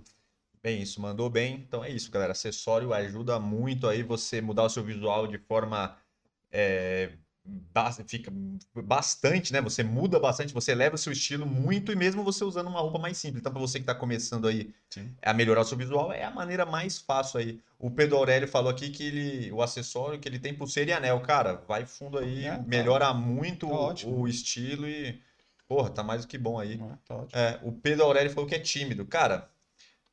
Bem, isso, mandou bem. Então é isso, galera. Acessório ajuda muito aí você mudar o seu visual de forma. é, fica bastante, né? Você muda bastante, você eleva o seu estilo muito, e mesmo você usando uma roupa mais simples. Então, para você que está começando aí Sim. a melhorar o seu visual, é a maneira mais fácil aí. O Pedro Aurélio falou aqui que ele, o acessório que ele tem pulseira e anel. Cara, vai fundo aí, É, tá. melhora muito Tá o- estilo e. Porra, tá mais do que bom aí. É? Tá. É, o Pedro Aurélio falou que é tímido. Cara,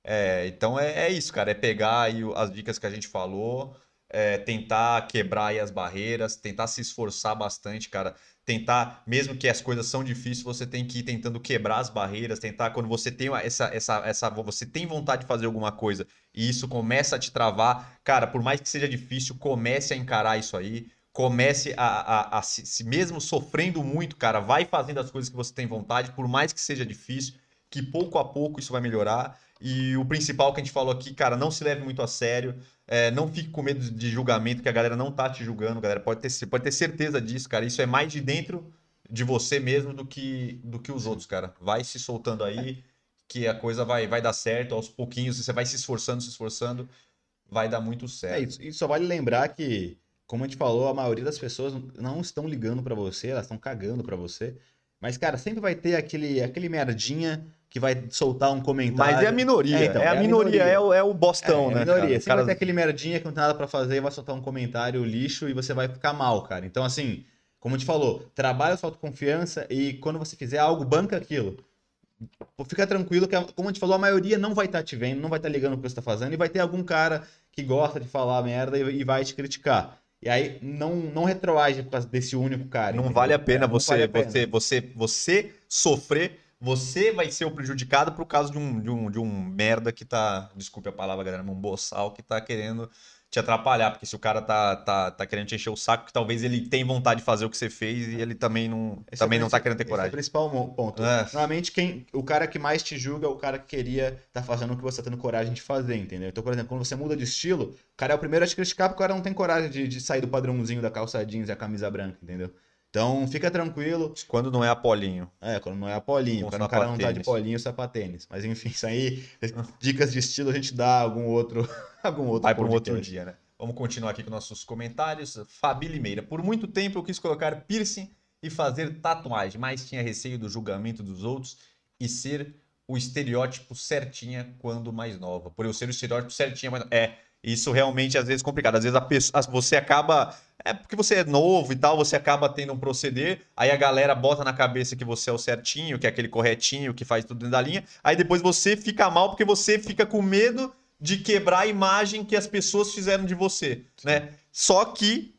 é, então é, é isso, cara. É pegar aí as dicas que a gente falou, é, tentar quebrar aí as barreiras, tentar se esforçar bastante, cara. Tentar, mesmo que as coisas são difíceis, você tem que ir tentando quebrar as barreiras, tentar, quando você tem essa, essa, essa, você tem vontade de fazer alguma coisa e isso começa a te travar, cara, por mais que seja difícil, comece a encarar isso aí. Comece a, a, a se, se mesmo sofrendo muito, cara, vai fazendo as coisas que você tem vontade, por mais que seja difícil, que pouco a pouco isso vai melhorar. E o principal que a gente falou aqui, cara, não se leve muito a sério. é, não fique com medo de julgamento, que a galera não tá te julgando, galera. Pode ter, pode ter certeza disso, cara. Isso é mais de dentro de você mesmo do que, do que os outros, cara. Vai se soltando aí, que a coisa vai, vai dar certo. Aos pouquinhos, você vai se esforçando, se esforçando, vai dar muito É certo. isso. E só vale lembrar que como a gente falou, a maioria das pessoas não estão ligando pra você, elas estão cagando pra você. Mas, cara, sempre vai ter aquele, aquele merdinha que vai soltar um comentário. Mas é a minoria. É, então, é a é a minoria, minoria. É, o, é o bostão, é, né? a minoria. cara? Sempre vai ter aquele merdinha que não tem nada pra fazer, vai soltar um comentário lixo e você vai ficar mal, cara. Então, assim, como a gente falou, trabalha sua autoconfiança e quando você fizer algo, banca aquilo. Fica tranquilo que, como a gente falou, a maioria não vai estar te vendo, não vai estar ligando pro que você tá fazendo e vai ter algum cara que gosta de falar merda e, e vai te criticar. E aí não, não retroage desse único cara. Não entendeu? vale a pena É, você, vale a pena. você, você, você sofrer. Você vai ser o prejudicado por causa de um, de um, de um merda que tá, desculpe a palavra, galera, um boçal que tá querendo te atrapalhar. Porque se o cara tá, tá, tá querendo te encher o saco, que talvez ele tem vontade de fazer o que você fez e ele também não, Esse é também não tá querendo ter esse é o coragem. principal mo- ponto. É. Normalmente, quem, o cara que mais te julga é o cara que queria estar fazendo o que você tá tendo coragem de fazer, entendeu? Então, por exemplo, quando você muda de estilo, o cara é o primeiro a te criticar porque o cara não tem coragem de, de sair do padrãozinho da calça jeans e a camisa branca, entendeu? Então, fica tranquilo. Quando não é Apolinho. É, quando não é a polinho, quando o cara não tá de sapatênis. polinho, sapatênis. Mas enfim, isso aí, dicas de estilo a gente dá algum outro, *laughs* algum outro Vai para um outro dia, né? Vamos continuar aqui com nossos comentários. Fabi Limeira. Por muito tempo eu quis colocar piercing e fazer tatuagem, mas tinha receio do julgamento dos outros e ser o estereótipo certinha quando mais nova. Por eu ser o estereótipo certinha, mas é isso realmente às vezes é complicado. Às vezes a pessoa, você acaba é porque você é novo e tal, você acaba tendo um proceder, aí a galera bota na cabeça que você é o certinho, que é aquele corretinho, que faz tudo dentro da linha, aí depois você fica mal porque você fica com medo de quebrar a imagem que as pessoas fizeram de você, né? Só que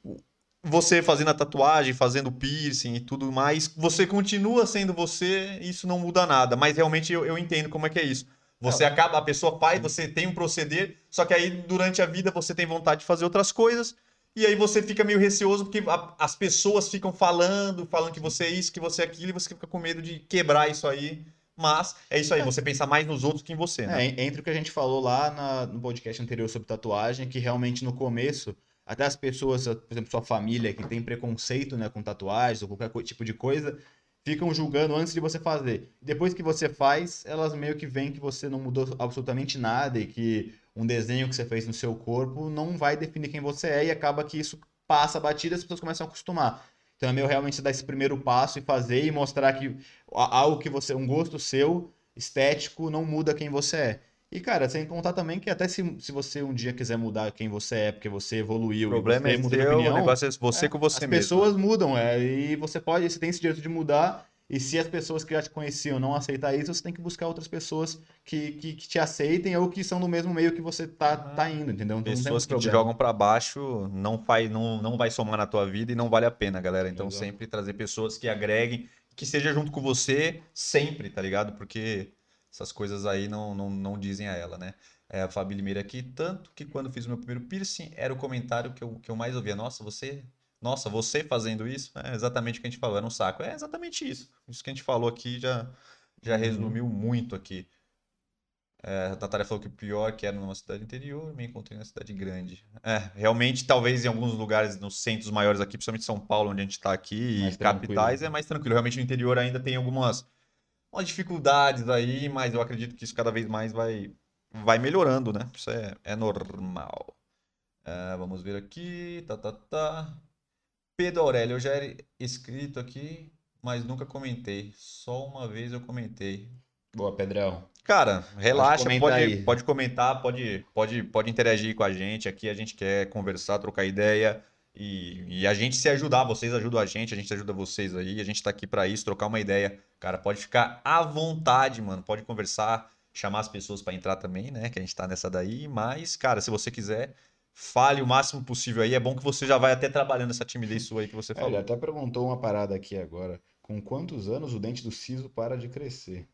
você fazendo a tatuagem, fazendo piercing e tudo mais, você continua sendo você, isso não muda nada. Mas realmente eu, eu entendo como é que é isso. Você acaba, a pessoa faz, você tem um proceder, só que aí durante a vida você tem vontade de fazer outras coisas, e aí você fica meio receoso porque a- as pessoas ficam falando, falando que você é isso, que você é aquilo, e você fica com medo de quebrar isso aí. Mas é isso aí, você pensa mais nos outros que em você, né? É, en- entre o que a gente falou lá na- no podcast anterior sobre tatuagem, que realmente no começo, até as pessoas, por exemplo, sua família, que tem preconceito né, com tatuagens ou qualquer tipo de coisa, ficam julgando antes de você fazer. Depois que você faz, elas meio que veem que você não mudou absolutamente nada e que um desenho que você fez no seu corpo não vai definir quem você é e acaba que isso passa batida e as pessoas começam a acostumar. Então é meio realmente dar esse primeiro passo e fazer e mostrar que algo que você, um gosto seu, estético, não muda quem você é. E, cara, sem contar também que até se, se você um dia quiser mudar quem você é, porque você evoluiu O problema é você mudou de seu, o opinião, negócio é você é, com você as mesmo. pessoas mudam, é, e você pode, você tem esse direito de mudar, e se as pessoas que já te conheciam não aceitar isso, você tem que buscar outras pessoas que, que, que te aceitem ou que são do mesmo meio que você tá, tá indo, entendeu? Então Pessoas que te jogam pra baixo não, faz, não, não vai somar na tua vida e não vale a pena, galera. Então Exato. sempre trazer pessoas que agreguem, que esteja junto com você sempre, tá ligado? Porque essas coisas aí não, não, não dizem a ela, né? É a Fabi Limeira aqui, tanto que quando fiz o meu primeiro piercing, era o comentário que eu, que eu mais ouvia. Nossa, você. Nossa, você fazendo isso? É exatamente o que a gente falou, era um saco. É exatamente isso. Isso que a gente falou aqui já, já Uhum. resumiu muito aqui. É, a Natália falou que o pior que era numa cidade interior, me encontrei na cidade grande. É, realmente, talvez em alguns lugares, nos centros maiores aqui, principalmente São Paulo, onde a gente tá aqui, Mais e capitais, tranquilo. é mais tranquilo. Realmente no interior ainda tem algumas, umas dificuldades aí, mas eu acredito que isso cada vez mais vai, vai melhorando, né? Isso é, é normal. É, vamos ver aqui. Tá, tá, tá. Pedro Aurélio, eu já era inscrito aqui, mas nunca comentei. Só uma vez eu comentei. Boa, Pedrão. Cara, relaxa, comentar pode, pode comentar, pode, pode, pode interagir com a gente aqui. A gente quer conversar, trocar ideia e, e a gente se ajudar. Vocês ajudam a gente, a gente ajuda vocês aí. A gente tá aqui pra isso, trocar uma ideia. Cara, pode ficar à vontade, mano. Pode conversar, chamar as pessoas pra entrar também, né? Que a gente tá nessa daí. Mas, cara, se você quiser, fale o máximo possível aí. É bom que você já vai até trabalhando essa timidez sua aí que você É, ele falou. até perguntou uma parada aqui agora. Com quantos anos o dente do siso para de crescer?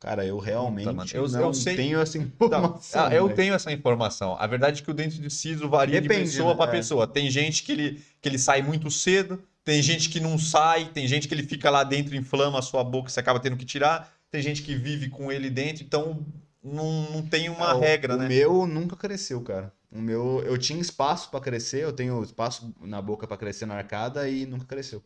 Cara, eu realmente mano, eu- não eu sei- tenho essa Não, informação. ah, eu tenho essa informação. A verdade é que o dente de siso varia Depende, de pessoa né? para É. pessoa. Tem gente que ele, que ele sai muito cedo, tem gente que não sai, tem gente que ele fica lá dentro, inflama a sua boca, você acaba tendo que tirar, tem gente que vive com ele dentro, então não, não tem uma Ah, o- regra, o né? meu nunca cresceu, cara. O meu, eu tinha espaço pra crescer, eu tenho espaço na boca pra crescer na arcada e nunca cresceu.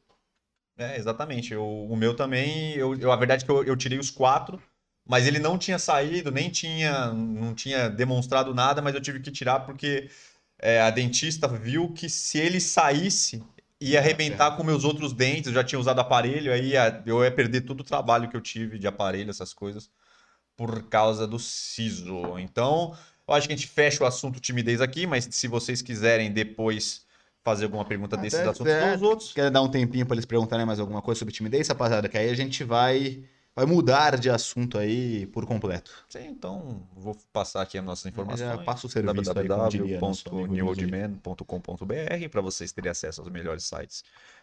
É, exatamente. Eu- o meu também, eu, eu- a verdade é que eu, eu tirei os quatro, mas ele não tinha saído, nem tinha, não tinha demonstrado nada, mas eu tive que tirar porque é, a dentista viu que se ele saísse, ia arrebentar com meus outros dentes. Eu já tinha usado aparelho, aí ia- eu ia perder todo o trabalho que eu tive de aparelho, essas coisas, por causa do siso. Então, eu acho que a gente fecha o assunto timidez aqui, mas se vocês quiserem depois fazer alguma pergunta desses Até- assuntos é, os outros. Quer dar um tempinho pra eles perguntarem mais alguma coisa sobre timidez, rapaziada? Que aí a gente vai, vai mudar de assunto aí por completo. Sim, então vou passar aqui as nossas informações. Já passa o serviço www.newoldman.com.br para vocês terem acesso aos melhores sites.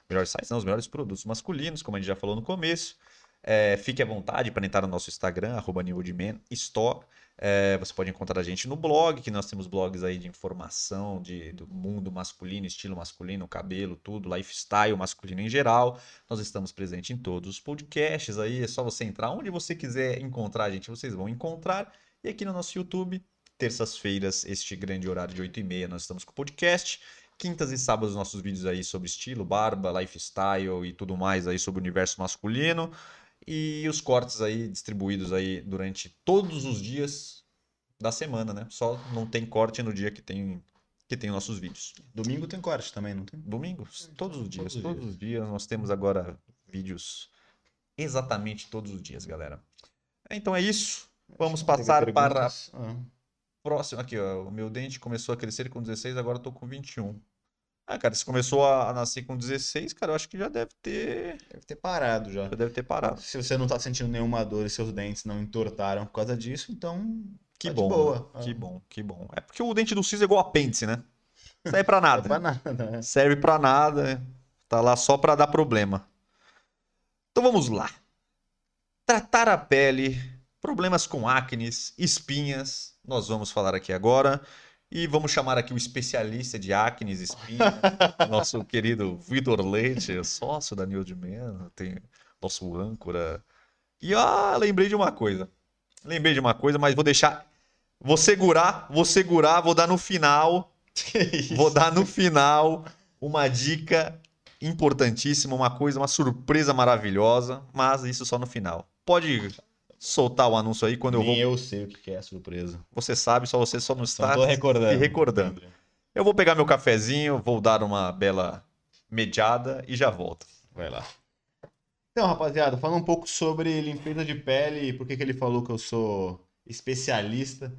Melhores sites, não, os melhores produtos masculinos, como a gente já falou no começo. É, fique à vontade para entrar no nosso Instagram, arroba Store. É, você pode encontrar a gente no blog, que nós temos blogs aí de informação de, do mundo masculino, estilo masculino, cabelo, tudo, lifestyle masculino em geral. Nós estamos presentes em todos os podcasts aí, é só você entrar onde você quiser encontrar a gente, vocês vão encontrar. E aqui no nosso YouTube, terças-feiras, este grande horário de 8h30, nós estamos com o podcast. Quintas e sábados, nossos vídeos aí sobre estilo, barba, lifestyle e tudo mais aí sobre o universo masculino. E os cortes aí distribuídos aí durante todos os dias da semana, né? Só não tem corte no dia que tem que tem nossos vídeos. Domingo tem corte também, não tem? Domingos, todos os dias, Todos os todos os dias nós temos agora vídeos exatamente todos os dias, galera. Então é isso. Vamos passar para? Ah. próxima. Aqui, ó. O meu dente começou a crescer com 16, agora tô com 21. Ah, cara, se começou a nascer com 16, cara, eu acho que já deve ter. Deve ter parado já. Já deve ter parado. Se você não tá sentindo nenhuma dor e seus dentes não entortaram por causa disso, então Que Tá bom. boa. né? Ah. Que bom, que bom. É porque o dente do siso é igual apêndice, né? Serve pra não *laughs* é nada. pra nada, né? Serve pra nada. Tá lá só pra dar problema. Então vamos lá. Tratar a pele, problemas com acnes, espinhas. Nós vamos falar aqui agora. E vamos chamar aqui o especialista de acnes e espinhas, *laughs* nosso querido Vitor Leite, sócio da New Man, tem nosso âncora. E ah, lembrei de uma coisa. Lembrei de uma coisa, mas vou deixar. Vou segurar, vou segurar, vou dar no final. Vou dar no final uma dica importantíssima, uma coisa, uma surpresa maravilhosa, mas isso só no final. Pode soltar o anúncio aí quando eu Nem vou. eu sei o que é surpresa. Você sabe, só você só não Só está tô recordando. se recordando. Eu vou pegar meu cafezinho, vou dar uma bela mediada e já volto. Vai lá. Então, rapaziada, falando um pouco sobre limpeza de pele e por que que ele falou que eu sou especialista.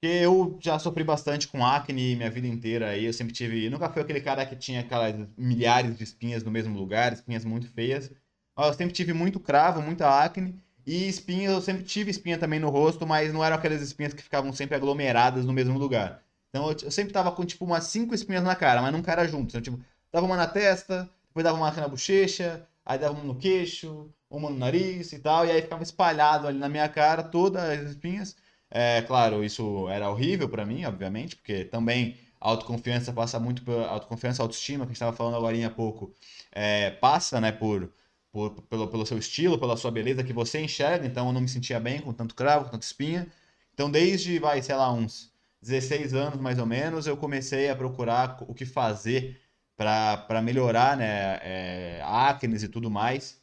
Porque eu já sofri bastante com acne minha vida inteira aí. Eu sempre tive. Nunca fui aquele cara que tinha aquelas milhares de espinhas no mesmo lugar, espinhas muito feias. Mas eu sempre tive muito cravo, muita acne. E espinhas, eu sempre tive espinha também no rosto, mas não eram aquelas espinhas que ficavam sempre aglomeradas no mesmo lugar. Então eu, eu sempre tava com tipo umas cinco espinhas na cara, mas nunca era junto. Então, tipo, dava uma na testa, depois dava uma na bochecha, aí dava uma no queixo, uma no nariz e tal, e aí ficava espalhado ali na minha cara todas as espinhas. É, claro, isso era horrível pra mim, obviamente, porque também autoconfiança passa muito por autoconfiança, autoestima, que a gente estava falando agora há pouco, é, passa, né, por, por pelo, pelo seu estilo, pela sua beleza que você enxerga, então eu não me sentia bem com tanto cravo, com tanta espinha. Então desde, vai, sei lá, uns 16 anos mais ou menos, eu comecei a procurar o que fazer para melhorar, né, é, acnes e tudo mais.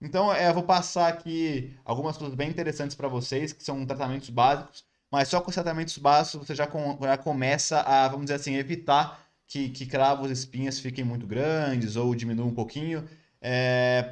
Então, é, eu vou passar aqui algumas coisas bem interessantes para vocês, que são tratamentos básicos, mas só com os tratamentos básicos você já, com- já começa a, vamos dizer assim, evitar que, que cravos e espinhas fiquem muito grandes ou diminuam um pouquinho,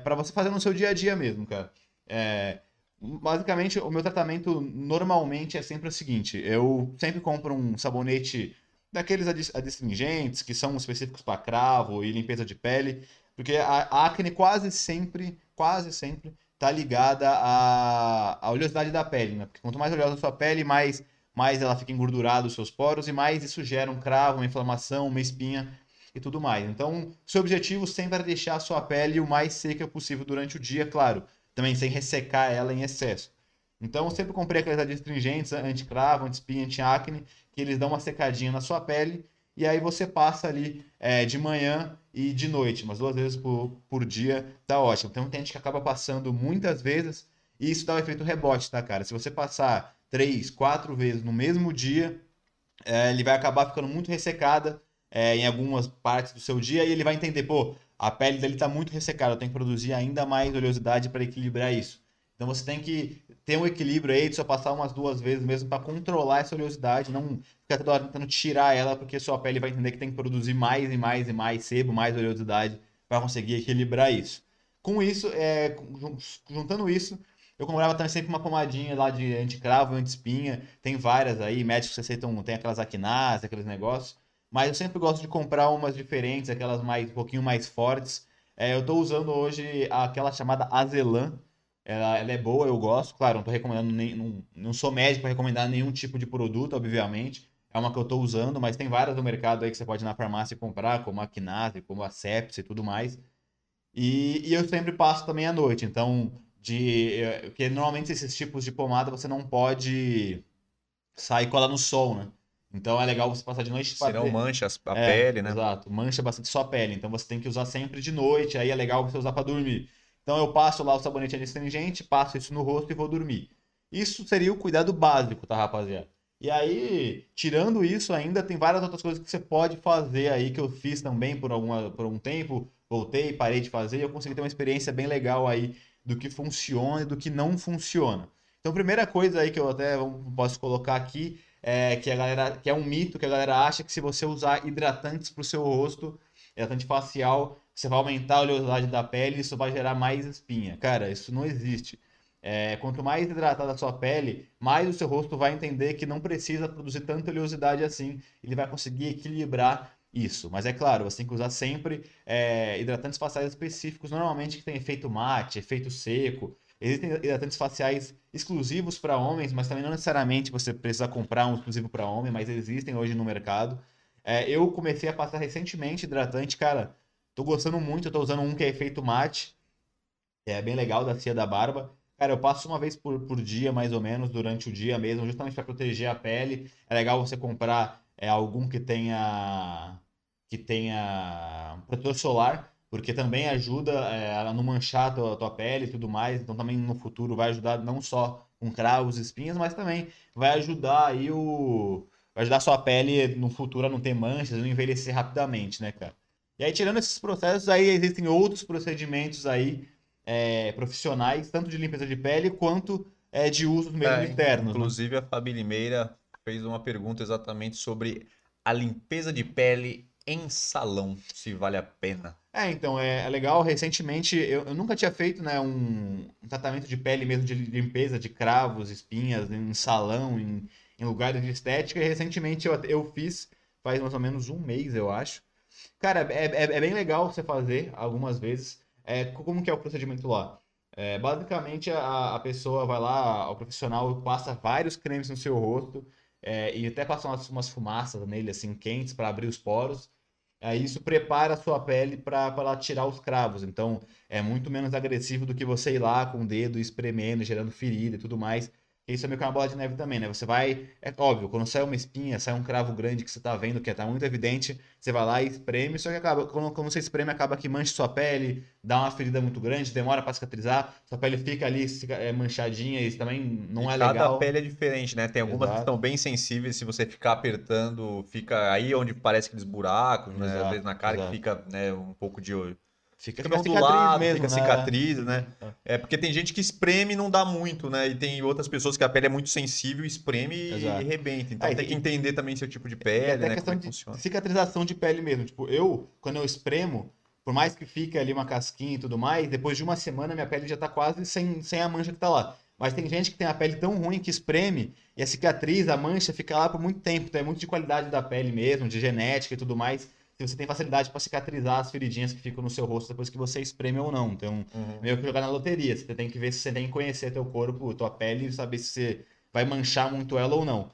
para você fazer no seu dia a dia mesmo, cara. É, basicamente, o meu tratamento normalmente é sempre o seguinte: eu sempre compro um sabonete daqueles adstringentes que são específicos para cravo e limpeza de pele, porque a acne quase sempre, quase sempre tá ligada à, à oleosidade da pele, né? Porque quanto mais oleosa a sua pele, mais, mais ela fica engordurada os seus poros e mais isso gera um cravo, uma inflamação, uma espinha e tudo mais. Então, seu objetivo sempre é deixar a sua pele o mais seca possível durante o dia, claro, também sem ressecar ela em excesso. Então, eu sempre comprei aqueles adstringentes, anti-cravo, anti-espinha, anti-acne, que eles dão uma secadinha na sua pele e aí você passa ali é, de manhã e de noite, umas duas vezes por, por dia, tá ótimo. Então tem gente que acaba passando muitas vezes e isso dá o efeito rebote, tá, cara? Se você passar três, quatro vezes no mesmo dia, é, ele vai acabar ficando muito ressecada é, em algumas partes do seu dia e ele vai entender, pô, a pele dele tá muito ressecada, eu tenho que produzir ainda mais oleosidade para equilibrar isso. Então você tem que ter um equilíbrio aí de só passar umas duas vezes mesmo para controlar essa oleosidade, não ficar toda hora tentando tirar ela, porque sua pele vai entender que tem que produzir mais e mais e mais sebo, mais oleosidade para conseguir equilibrar isso. Com isso, é, juntando isso, eu comprava também sempre uma pomadinha lá de anticravo, anti-espinha. Tem várias aí, médicos aceitam, tem aquelas aquinase, aqueles negócios. Mas eu sempre gosto de comprar umas diferentes, aquelas mais um pouquinho mais fortes. É, eu estou usando hoje aquela chamada Azelan. Ela, ela, é boa, eu gosto. Claro, não estou recomendando, nem, não, não sou médico para recomendar nenhum tipo de produto, obviamente. É uma que eu estou usando, mas tem várias no mercado aí que você pode ir na farmácia comprar, como a Quinase, como a Sepsi e tudo mais. E, e eu sempre passo também à noite. Então, de eh, porque normalmente esses tipos de pomada você não pode sair colar no sol, né? Então é legal você passar de noite. Senão ter... mancha a é, pele, né? Exato, mancha bastante sua pele. Então você tem que usar sempre de noite. Aí é legal você usar para dormir. Então eu passo lá o sabonete astringente, passo isso no rosto e vou dormir. Isso seria o cuidado básico, tá, rapaziada? E aí, tirando isso ainda, tem várias outras coisas que você pode fazer aí que eu fiz também por, alguma, por um tempo. Voltei, parei de fazer e eu consegui ter uma experiência bem legal aí do que funciona e do que não funciona. Então, primeira coisa aí que eu até posso colocar aqui é que a galera, que é um mito que a galera acha que se você usar hidratantes para o seu rosto, hidratante facial, você vai aumentar a oleosidade da pele e isso vai gerar mais espinha. Cara, isso não existe. É, quanto mais hidratada a sua pele, mais o seu rosto vai entender que não precisa produzir tanta oleosidade assim. Ele vai conseguir equilibrar isso. Mas é claro, você tem que usar sempre é, hidratantes faciais específicos, normalmente que tem efeito mate, efeito seco. Existem hidratantes faciais exclusivos para homens, mas também não necessariamente você precisa comprar um exclusivo para homem, mas existem hoje no mercado. É, eu comecei a passar recentemente hidratante, cara. Tô gostando muito, eu tô usando um que é efeito mate. É bem legal, da Cia da Barba. Cara, eu passo uma vez por, por dia, mais ou menos, durante o dia mesmo, justamente para proteger a pele. É legal você comprar é, algum que tenha que tenha protetor solar, porque também ajuda é, a não manchar a tua, a tua pele e tudo mais. Então também no futuro vai ajudar não só com cravos e espinhas, mas também vai ajudar aí o vai ajudar a sua pele no futuro a não ter manchas, não envelhecer rapidamente, né, cara? E aí tirando esses processos aí existem outros procedimentos aí é, profissionais, tanto de limpeza de pele quanto é, de uso mesmo é, externos. Né? Inclusive né? a Fabi Limeira fez uma pergunta exatamente sobre a limpeza de pele em salão, se vale a pena. É, então, é, é legal. Recentemente, eu, eu, nunca tinha feito né, um, um, tratamento de pele mesmo de limpeza de cravos, espinhas, em salão, em, em lugares de estética. E recentemente eu, eu fiz, faz mais ou menos um mês, eu acho. Cara, é, é, é bem legal você fazer algumas vezes. É, como que é o procedimento lá? É, basicamente, a, a pessoa vai lá, o profissional passa vários cremes no seu rosto, é, e até passam umas, umas fumaças nele, assim, quentes, para abrir os poros. Aí isso prepara a sua pele para tirar os cravos. Então, é muito menos agressivo do que você ir lá com o dedo espremendo, gerando ferida e tudo mais. Isso é meio que uma bola de neve também, né? Você vai. É óbvio, quando sai uma espinha, sai um cravo grande que você tá vendo, que tá muito evidente, você vai lá e espreme, só que acaba. Quando, quando você espreme, acaba que mancha sua pele, dá uma ferida muito grande, demora para cicatrizar, sua pele fica ali é, manchadinha, isso também não e é cada legal. Cada pele é diferente, né? Tem algumas Exato. que estão bem sensíveis, se você ficar apertando, fica aí onde parece aqueles buracos, né? Às vezes na cara Exato. que fica né, um pouco de Fica, fica ondulado, mesmo, fica né? cicatriz, né? É. é porque tem gente que espreme e não dá muito, né? E tem outras pessoas que a pele é muito sensível, espreme Exato. e rebenta. Então Aí, tem que entender também seu tipo de pele, né? questão é de funciona. cicatrização de pele mesmo. Tipo, eu, quando eu espremo, por mais que fique ali uma casquinha e tudo mais, depois de uma semana minha pele já tá quase sem, sem a mancha que tá lá. Mas tem gente que tem a pele tão ruim que espreme e a cicatriz, a mancha fica lá por muito tempo. Então é muito de qualidade da pele mesmo, de genética e tudo mais se você tem facilidade para cicatrizar as feridinhas que ficam no seu rosto depois que você espreme ou não. Então, uhum. meio que jogar na loteria. Você tem que ver se você tem que conhecer teu corpo, tua pele e saber se você vai manchar muito ela ou não.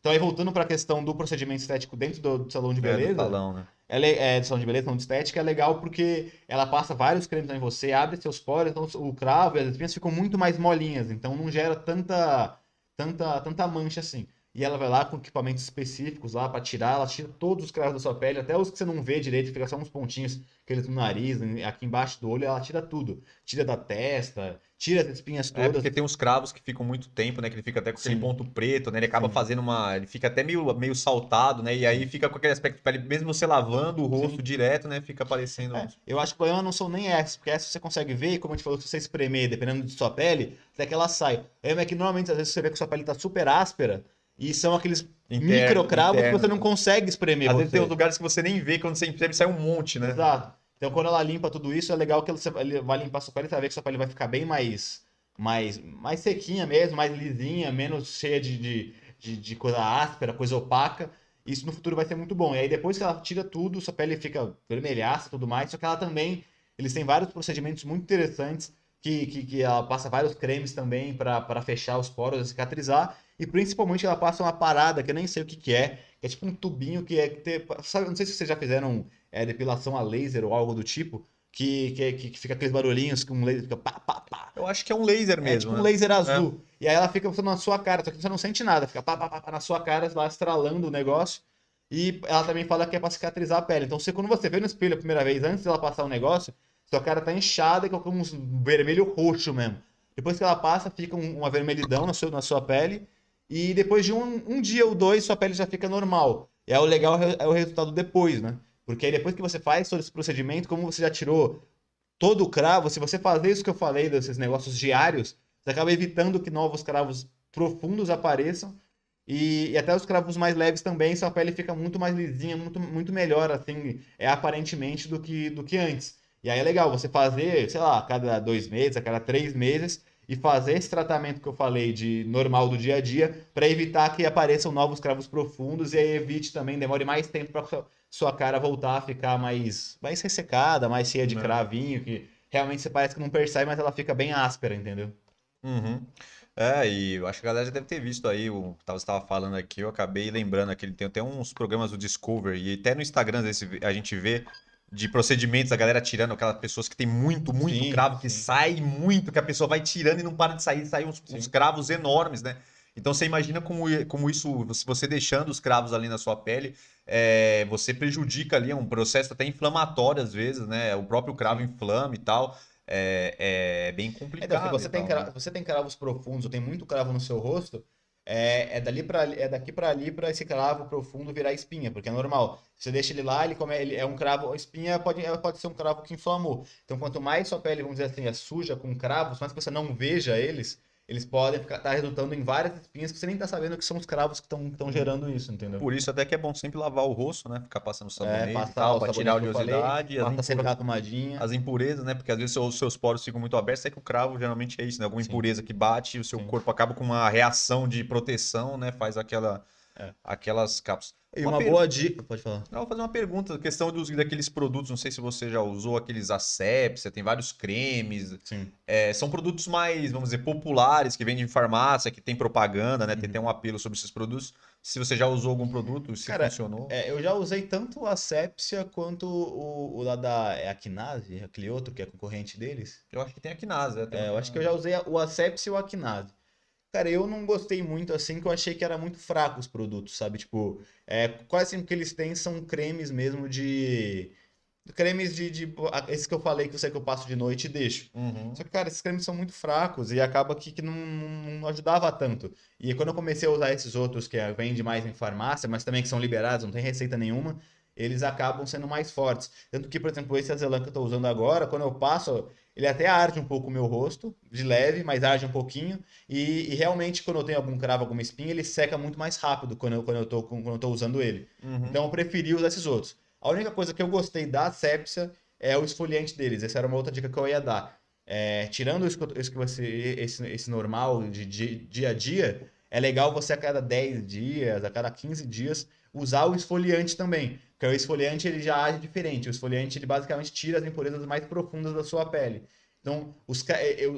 Então, aí voltando para a questão do procedimento estético dentro do, do salão de beleza. É, do salão, né? Ela é, é do salão de beleza, salão de estética, é legal porque ela passa vários cremes em você, abre seus poros, então o cravo e as espinhas ficam muito mais molinhas, então não gera tanta, tanta, tanta mancha assim. E ela vai lá com equipamentos específicos lá para tirar, ela tira todos os cravos da sua pele, até os que você não vê direito, fica só uns pontinhos, aqueles no nariz, aqui embaixo do olho, ela tira tudo. Tira da testa, tira as espinhas É, todas. porque tem uns cravos que ficam muito tempo, né? Que ele fica até com aquele Sim. ponto preto, né? Ele acaba Sim. fazendo uma. Ele fica até meio, meio saltado, né? E aí fica com aquele aspecto de pele, mesmo você lavando o rosto direto, né? Fica parecendo. É, eu acho que o problema não são nem essas, porque essas você consegue ver, como a gente falou, se você espremer, dependendo de sua pele, até que ela sai. É que normalmente, às vezes, você vê que sua pele tá super áspera, e são aqueles Interno, microcravos que você não consegue espremer. Às vezes você. tem uns lugares que você nem vê, quando você imprime, sai um monte, né? Exato. Então, quando ela limpa tudo isso, é legal que ele vai limpar sua pele, você vai ver que sua pele vai ficar bem mais, mais, mais sequinha mesmo, mais lisinha, menos cheia de, de, de, de coisa áspera, coisa opaca. Isso no futuro vai ser muito bom. E aí, depois que ela tira tudo, sua pele fica vermelhaça e tudo mais. Só que ela também, eles têm vários procedimentos muito interessantes, que, que, que ela passa vários cremes também para fechar os poros e cicatrizar. E principalmente ela passa uma parada que eu nem sei o que, que é, que é tipo um tubinho que é que tem, sabe, não sei se vocês já fizeram é, depilação a laser ou algo do tipo, que, que, que fica aqueles barulhinhos que um laser fica pá, pá, pá. Eu acho que é um laser É mesmo. tipo um né? laser azul. E aí ela fica na sua cara, só que você não sente nada, fica pá, pá, pá, pá na sua cara, lá estralando o negócio. E ela também fala que é pra cicatrizar a pele. Então, você, quando você vê no espelho a primeira vez, antes dela passar o negócio, sua cara tá inchada e com um vermelho roxo mesmo. Depois que ela passa, fica um- uma vermelhidão na sua, na sua pele. E depois de um, um dia ou dois, sua pele já fica normal. E aí o legal é é o resultado depois, né? Porque aí depois que você faz todo esse procedimento, como você já tirou todo o cravo, se você fazer isso que eu falei, desses negócios diários, você acaba evitando que novos cravos profundos apareçam. E, e até os cravos mais leves também, sua pele fica muito mais lisinha, muito, muito melhor, assim, é aparentemente do que, do que antes. E aí é legal você fazer, sei lá, a cada dois meses, a cada três meses, e fazer esse tratamento que eu falei de normal do dia a dia, para evitar que apareçam novos cravos profundos e aí evite também, demore mais tempo para sua cara voltar a ficar mais, mais ressecada, mais cheia de Né. cravinho, que realmente você parece que não percebe, mas ela fica bem áspera, entendeu? Uhum. É, e eu acho que a galera já deve ter visto aí, o que você estava falando aqui, eu acabei lembrando aqui, ele tem até uns programas do Discovery, e até no Instagram a gente vê de procedimentos, a galera tirando aquelas pessoas que tem muito, muito Sim, cravo, que sim. sai muito, que a pessoa vai tirando e não para de sair, sai uns, uns cravos enormes, né? Então você imagina como, como isso, se você deixando os cravos ali na sua pele, é, você prejudica ali, é um processo até inflamatório às vezes, né? O próprio cravo inflama e tal. É, é bem Então, complicado. se você tem, tal, cra- né? você tem cravos profundos ou tem muito cravo no seu rosto, é, é, dali pra, é daqui para ali para esse cravo profundo virar espinha, porque é normal. Você deixa ele lá, ele, come, ele é um cravo, a espinha pode, pode ser um cravo que inflamou. Então, quanto mais sua pele, vamos dizer assim, é suja com cravos, mais que você não veja eles, eles podem estar tá resultando em várias espinhas que você nem tá sabendo que são os cravos que estão gerando isso, entendeu? Por isso até que é bom sempre lavar o rosto, né? Ficar passando sabonete e É, passar tal, o pra tirar a sabonete eu falei, oleosidade, as, aquela tomadinha. as impurezas, né? Porque às vezes os seus poros ficam muito abertos, aí que o cravo geralmente é isso, né? Alguma Sim. impureza que bate e o seu Sim. corpo acaba com uma reação de proteção, né? Faz aquela, É. aquelas cápsulas. E Uma uma per- boa dica, pode falar. Eu vou fazer uma pergunta, questão dos, daqueles produtos, não sei se você já usou aqueles Asepsia, tem vários cremes, Sim. é, são produtos mais, vamos dizer, populares, que vendem em farmácia, que tem propaganda, né? Tem Uhum. até um apelo sobre esses produtos. Se você já usou algum produto, se Cara, funcionou. É, eu já usei tanto a Sepsia quanto o, o lá da é Akinase, aquele outro que é concorrente deles. Eu acho que tem aqui na Ásia. tem É, eu acho que eu já usei a- o Asepsia e o Akinase. Cara, eu não gostei muito assim, que eu achei que era muito fraco os produtos, sabe? Tipo, é, quase sempre que eles têm são cremes mesmo de. Cremes de, de. Esses que eu falei que eu sei que eu passo de noite e deixo. Uhum. Só que, cara, esses cremes são muito fracos e acaba que, que não, não, ajudava tanto. E quando eu comecei a usar esses outros que é, vende mais em farmácia, mas também que são liberados, não tem receita nenhuma, eles acabam sendo mais fortes. Tanto que, por exemplo, esse azelã que eu tô usando agora, quando eu passo, ele até arde um pouco o meu rosto, de leve, mas arde um pouquinho. E, e realmente, quando eu tenho algum cravo, alguma espinha, ele seca muito mais rápido quando eu, quando eu, tô, quando eu tô usando ele. Uhum. Então eu preferi usar esses outros. A única coisa que eu gostei da Sepsia é o esfoliante deles. Essa era uma outra dica que eu ia dar. É, tirando isso que, eu- isso que você, esse, esse normal de, di- dia a dia, é legal você a cada 10 dias, a cada 15 dias, usar o esfoliante também. Porque o esfoliante ele já age diferente. O esfoliante ele basicamente tira as impurezas mais profundas da sua pele. Então, os,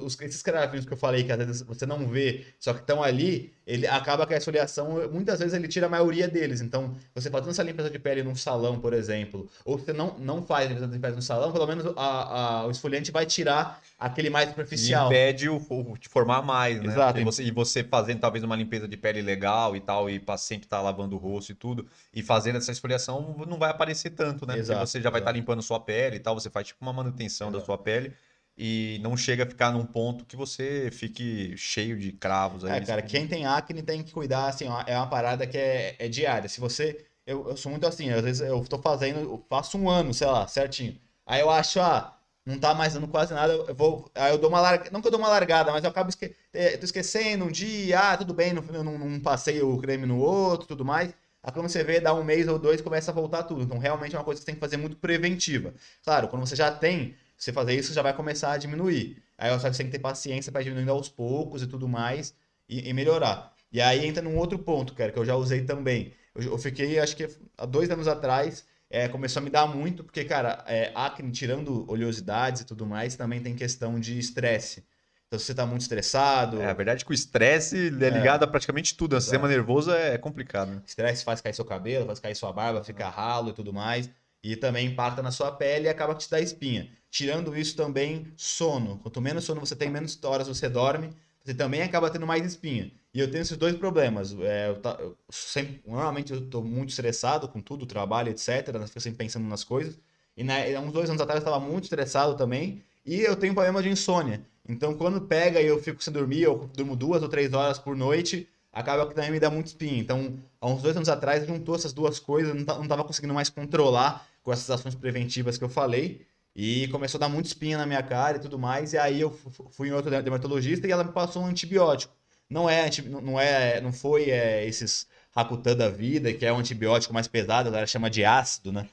os, esses cravinhos que eu falei, que às vezes você não vê, só que estão ali, ele acaba que a esfoliação, muitas vezes ele tira a maioria deles. Então, você fazendo essa limpeza de pele num salão, por exemplo, ou você não, não faz limpeza de pele no salão, pelo menos a, a, o esfoliante vai tirar aquele mais superficial. E impede o, o, de formar mais, né? Exato. E você, e você fazendo talvez uma limpeza de pele legal e tal, e sempre tá lavando o rosto e tudo, e fazendo essa esfoliação, não vai aparecer tanto, né? Exato. Porque você já vai estar tá limpando sua pele e tal, você faz tipo uma manutenção Exato. da sua pele e não chega a ficar num ponto que você fique cheio de cravos. Aí, é, cara, quem tem acne tem que cuidar, assim, ó, é uma parada que é, é diária. Se você. Eu, eu, sou muito assim, às vezes eu tô fazendo, eu faço um ano, sei lá, certinho. Aí eu acho, ah, não tá mais dando quase nada, eu vou. Aí eu dou uma largada. Não que eu dou uma largada, mas eu acabo esque... É, tô esquecendo um dia, ah, tudo bem, não, não, não passei o creme no outro, tudo mais. Aí quando você vê, dá um mês ou dois, começa a voltar tudo. Então realmente é uma coisa que você tem que fazer muito preventiva. Claro, quando você já tem você fazer isso já vai começar a diminuir. Aí só que você tem que ter paciência para diminuindo aos poucos e tudo mais e, e, melhorar. E aí entra num outro ponto, cara, que eu já usei também. Eu, eu fiquei, acho que há dois anos atrás, é, começou a me dar muito, porque, cara, é, acne, tirando oleosidades e tudo mais, também tem questão de estresse. Então, se você está muito estressado. É, a verdade é que o estresse é ligado é. a praticamente tudo. O sistema nervoso é complicado. Né? Estresse faz cair seu cabelo, faz cair sua barba, fica ralo e tudo mais. E também impacta na sua pele e acaba que te dá espinha. Tirando isso também, sono. Quanto menos sono você tem, menos horas você dorme, você também acaba tendo mais espinha. E eu tenho esses dois problemas. É, eu, eu sempre, normalmente eu estou muito estressado com tudo, trabalho, etc. Fico sempre pensando nas coisas. E há uns dois anos atrás eu estava muito estressado também. E eu tenho problema de insônia. Então, quando pega e eu fico sem dormir, eu durmo duas ou três horas por noite, acaba que também me dá muito espinha. Então, há uns dois anos atrás, juntou essas duas coisas, não estava conseguindo mais controlar com essas ações preventivas que eu falei. E começou a dar muito espinha na minha cara e tudo mais. E aí eu fui em outro dermatologista e ela me passou um antibiótico. Não é, não é, não foi é, esses Rakutan da vida, que é um antibiótico mais pesado, ela chama de ácido, né?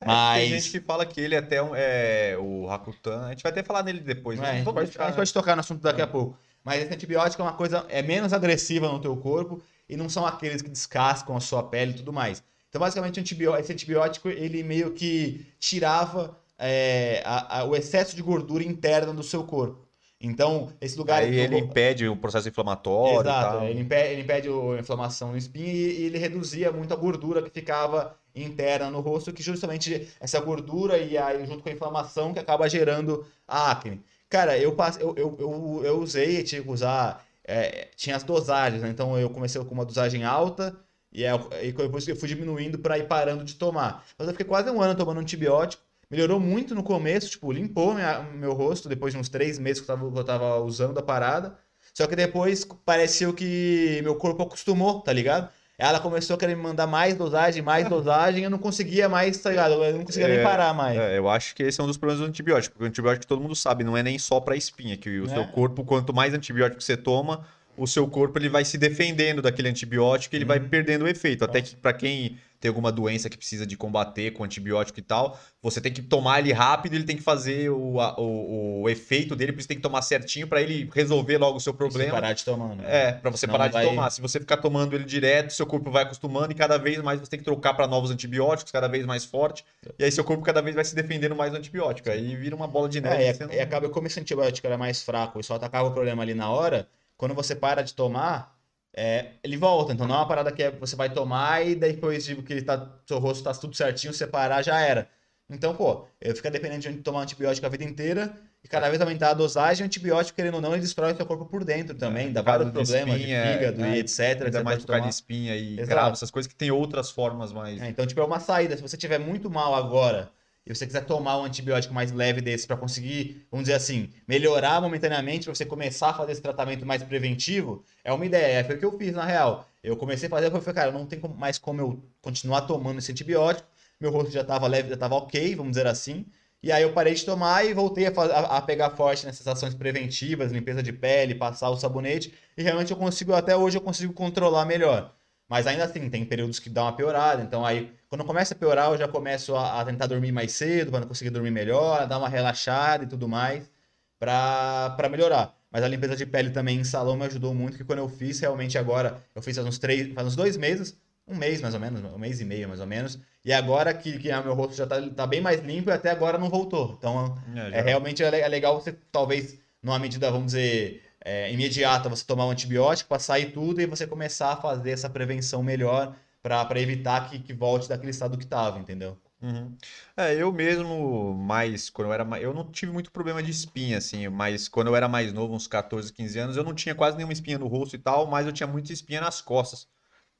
É, Mas... Tem gente que fala que ele é até um, é, o Rakutan. A gente vai até falar nele depois. É, a, gente pode, a gente pode tocar no assunto daqui a pouco. Mas esse antibiótico é uma coisa é menos agressiva no teu corpo e não são aqueles que descascam a sua pele e tudo mais. Então, basicamente, esse antibiótico, ele meio que tirava é, a, a, o excesso de gordura interna do seu corpo. Então, esse lugar... Aí ele impede o processo inflamatório Exato, ele impede, ele impede a inflamação no espinho e, e ele reduzia muito a gordura que ficava interna no rosto, que justamente essa gordura e aí junto com a inflamação que acaba gerando a acne. Cara, eu, eu, eu, eu, eu usei, tinha que usar... É, tinha as dosagens, né? Então eu comecei com uma dosagem alta, e, é, e depois eu fui diminuindo para ir parando de tomar. Mas eu fiquei quase um ano tomando antibiótico. Melhorou muito no começo, tipo, limpou minha, meu rosto depois de uns três meses que eu, tava, que eu tava usando a parada. Só que depois pareceu que meu corpo acostumou, tá ligado? Ela começou a querer me mandar mais dosagem, mais *laughs* dosagem, eu não conseguia mais, tá ligado? Eu não conseguia é, nem parar mais. É, eu acho que esse é um dos problemas do antibiótico, porque o antibiótico todo mundo sabe, não é nem só pra espinha, que o é. seu corpo, quanto mais antibiótico você toma, o seu corpo ele vai se defendendo daquele antibiótico e ele uhum. vai perdendo o efeito. Até que para quem tem alguma doença que precisa de combater com antibiótico e tal, você tem que tomar ele rápido, ele tem que fazer o, o, o efeito dele, por isso tem que tomar certinho para ele resolver logo o seu problema. parar de tomar, né? É, para você Senão parar de vai... tomar. Se você ficar tomando ele direto, seu corpo vai acostumando e cada vez mais você tem que trocar para novos antibióticos, cada vez mais forte. E aí seu corpo cada vez vai se defendendo mais do antibiótico. Aí vira uma bola de neve. É, e, e acaba como esse antibiótico era mais fraco e só atacava o problema ali na hora, quando você para de tomar, é, ele volta. Então não é uma parada que é, você vai tomar e depois tipo, que ele tá, seu rosto tá tudo certinho, você parar, já era. Então, pô, eu fico dependente de tomar antibiótico a vida inteira e cada vez aumentar a dosagem, o antibiótico, querendo ou não, ele destrói o seu corpo por dentro também, é, dá vários problemas de, espinha, de fígado é, e etc. Ainda mais por causa de espinha e grave, essas coisas que tem outras formas mais. É, então, tipo, é uma saída. Se você tiver muito mal agora e você quiser tomar um antibiótico mais leve desse para conseguir, vamos dizer assim, melhorar momentaneamente, para você começar a fazer esse tratamento mais preventivo, é uma ideia. Foi o que eu fiz, na real. Eu comecei a fazer, eu falei, cara, não tem mais como eu continuar tomando esse antibiótico. Meu rosto já estava leve, já estava ok, vamos dizer assim. E aí eu parei de tomar e voltei a, a, pegar forte nessas ações preventivas, limpeza de pele, passar o sabonete. E realmente eu consigo, até hoje eu consigo controlar melhor. Mas ainda assim, tem períodos que dá uma piorada. Então aí, quando começa a piorar, eu já começo a, a tentar dormir mais cedo, para conseguir dormir melhor, dar uma relaxada e tudo mais, para melhorar. Mas a limpeza de pele também em salão me ajudou muito, que quando eu fiz, realmente agora, eu fiz faz uns três, faz uns dois meses, um mês mais ou menos, um mês e meio mais ou menos. E agora que, que meu rosto já tá, tá bem mais limpo e até agora não voltou. Então é, é realmente é legal você, talvez, numa medida, vamos dizer, é, imediata, você tomar um antibiótico para sair tudo e você começar a fazer essa prevenção melhor para evitar que, que volte daquele estado que estava, entendeu? Uhum. É, eu mesmo, mais, quando eu era mais, eu não tive muito problema de espinha, assim, mas quando eu era mais novo, uns 14, 15 anos, eu não tinha quase nenhuma espinha no rosto e tal, mas eu tinha muita espinha nas costas,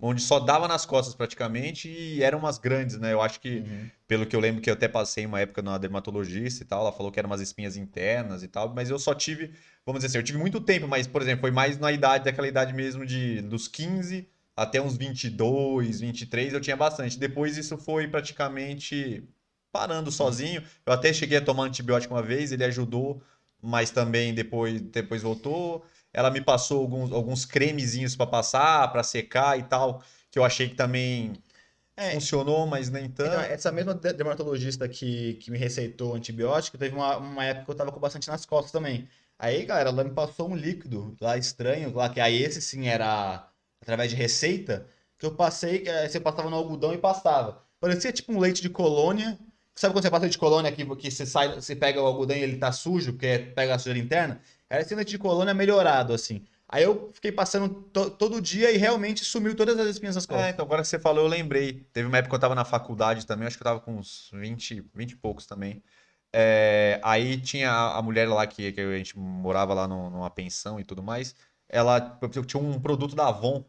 onde só dava nas costas praticamente e eram umas grandes, né? Eu acho que, uhum. pelo que eu lembro que eu até passei uma época na dermatologista e tal, ela falou que eram umas espinhas internas e tal, mas eu só tive, vamos dizer assim, eu tive muito tempo, mas, por exemplo, foi mais na idade, daquela idade mesmo de dos 15 até uns 22, 23 eu tinha bastante. Depois isso foi praticamente parando sozinho. Eu até cheguei a tomar antibiótico uma vez, ele ajudou, mas também depois, depois voltou. Ela me passou alguns, alguns cremezinhos para passar, para secar e tal, que eu achei que também é, funcionou, mas nem tanto. Então, essa mesma dermatologista que, que me receitou antibiótico, teve uma, uma época que eu tava com bastante nas costas também. Aí, galera, ela me passou um líquido lá estranho, lá que aí esse sim era através de receita, que eu passei, que você passava no algodão e passava. Parecia tipo um leite de colônia. Sabe quando você passa leite de colônia que, que você, sai, você pega o algodão e ele tá sujo, porque pega a sujeira interna? Era leite de colônia melhorado, assim. Aí eu fiquei passando to todo dia e realmente sumiu todas as espinhas das costas. É, então agora que você falou, eu lembrei. Teve uma época que eu tava na faculdade também, acho que eu tava com uns 20, 20 e poucos também. É, aí tinha a, mulher lá que, que a gente morava lá no, numa pensão e tudo mais ela tinha um produto da Avon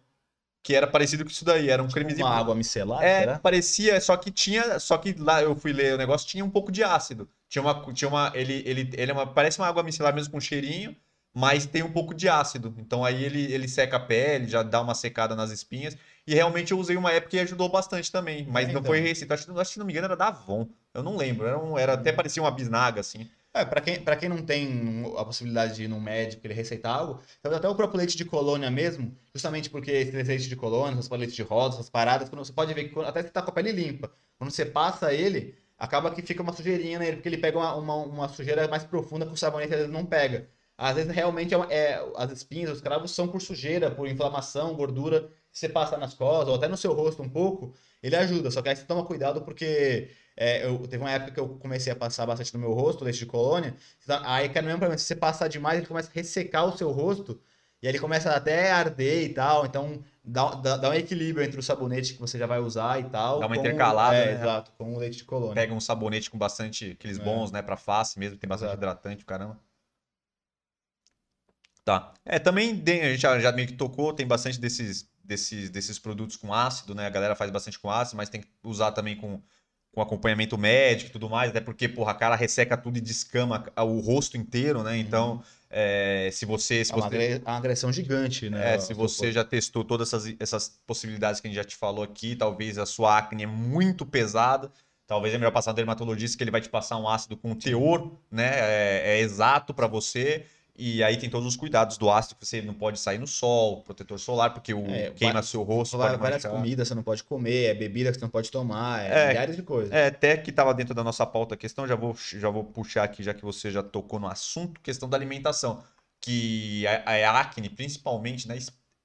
que era parecido com isso daí, era um tipo cremezinho. Uma água micelar? É, será? parecia, só que tinha, só que lá eu fui ler o negócio, tinha um pouco de ácido. Tinha uma, tinha uma, ele, ele, ele é uma, parece uma água micelar mesmo com cheirinho, mas tem um pouco de ácido. Então aí ele, ele seca a pele, já dá uma secada nas espinhas. E realmente eu usei uma época e ajudou bastante também. Mas é, não foi receita, acho, acho que não me engano era da Avon. Eu não lembro, era, um, era até parecia uma bisnaga assim. É, para quem, pra quem não tem a possibilidade de ir num médico ele receitar algo, então até o próprio leite de colônia mesmo, justamente porque esse leite de colônia, essas leite de rosa, essas paradas, você pode ver que até que tá com a pele limpa, quando você passa ele, acaba que fica uma sujeirinha nele, porque ele pega uma, uma, uma sujeira mais profunda que o sabonete não pega. Às vezes realmente é, é, as espinhas, os cravos são por sujeira, por inflamação, gordura. Se você passa nas costas ou até no seu rosto um pouco, ele ajuda. Só que aí você toma cuidado porque é, eu, teve uma época que eu comecei a passar bastante no meu rosto, leite de colônia. Aí, cara, mesmo problema, se você passar demais, ele começa a ressecar o seu rosto. E ele começa até a arder e tal. Então, dá, dá, dá, um equilíbrio entre o sabonete que você já vai usar e tal. Dá uma com, intercalada, é, né? Exato, com o leite de colônia. Pega um sabonete com bastante, aqueles é. bons, né, pra face mesmo, tem bastante exato. hidratante, caramba. Tá. É, também a gente já, já meio que tocou, tem bastante desses, desses, desses produtos com ácido, né? A galera faz bastante com ácido, mas tem que usar também com com acompanhamento médico e tudo mais, até porque, porra, a cara resseca tudo e descama o rosto inteiro, né? Então, uhum. É, se você... Se é uma, você... uma agressão gigante, né? É, se você já testou todas essas, essas possibilidades que a gente já te falou aqui, talvez a sua acne é muito pesada, talvez é melhor passar no dermatologista que ele vai te passar um ácido com teor, né? É, é exato para você e aí tem todos os cuidados do ácido, que você não pode sair no sol, protetor solar, porque o é, queima vai, seu rosto. Vai, várias comidas você não pode comer, é bebida que você não pode tomar, é, é milhares de coisas. É, até que estava dentro da nossa pauta a questão, já vou, já vou puxar aqui, já que você já tocou no assunto, questão da alimentação. Que a, a acne, principalmente, né?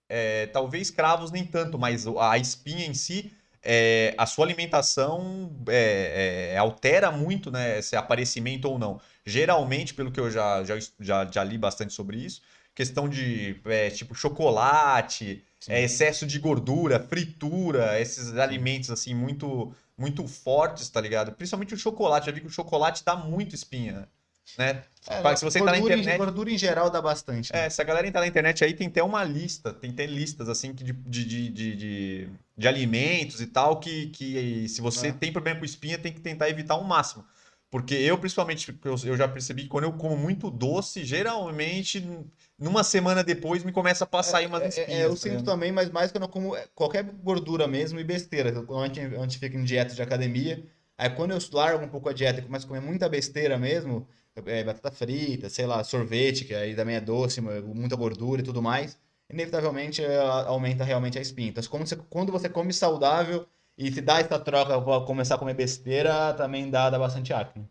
É, talvez cravos nem tanto, mas a espinha em si é, a sua alimentação é, é, altera muito né, esse aparecimento ou não. Geralmente, pelo que eu já, já, já, já li bastante sobre isso, questão de é, tipo chocolate, é, excesso de gordura, fritura, esses alimentos assim muito muito fortes, tá ligado? Principalmente o chocolate. Já vi que o chocolate dá muito espinha. Né? É, se você tá na internet. Gordura em geral dá bastante. Né? É, se a galera entrar na internet aí, tem até uma lista, tem até listas assim de, de, de, de, de alimentos e tal, que, que se você é. tem problema com espinha, tem que tentar evitar ao máximo. Porque eu, principalmente, eu, já percebi que quando eu como muito doce, geralmente, numa semana depois, me começa a passar é, umas espinhas. É, é eu tá sinto também, mas mais quando eu como qualquer gordura mesmo e besteira. Quando a gente, a gente fica em dieta de academia, aí quando eu largo um pouco a dieta e começo a comer muita besteira mesmo, é, batata frita, sei lá, sorvete, que aí também é doce, muita gordura e tudo mais, inevitavelmente é, aumenta realmente a espinha. Então, quando você, quando você come saudável e se dá essa troca para começar a comer besteira, também dá, dá bastante acne.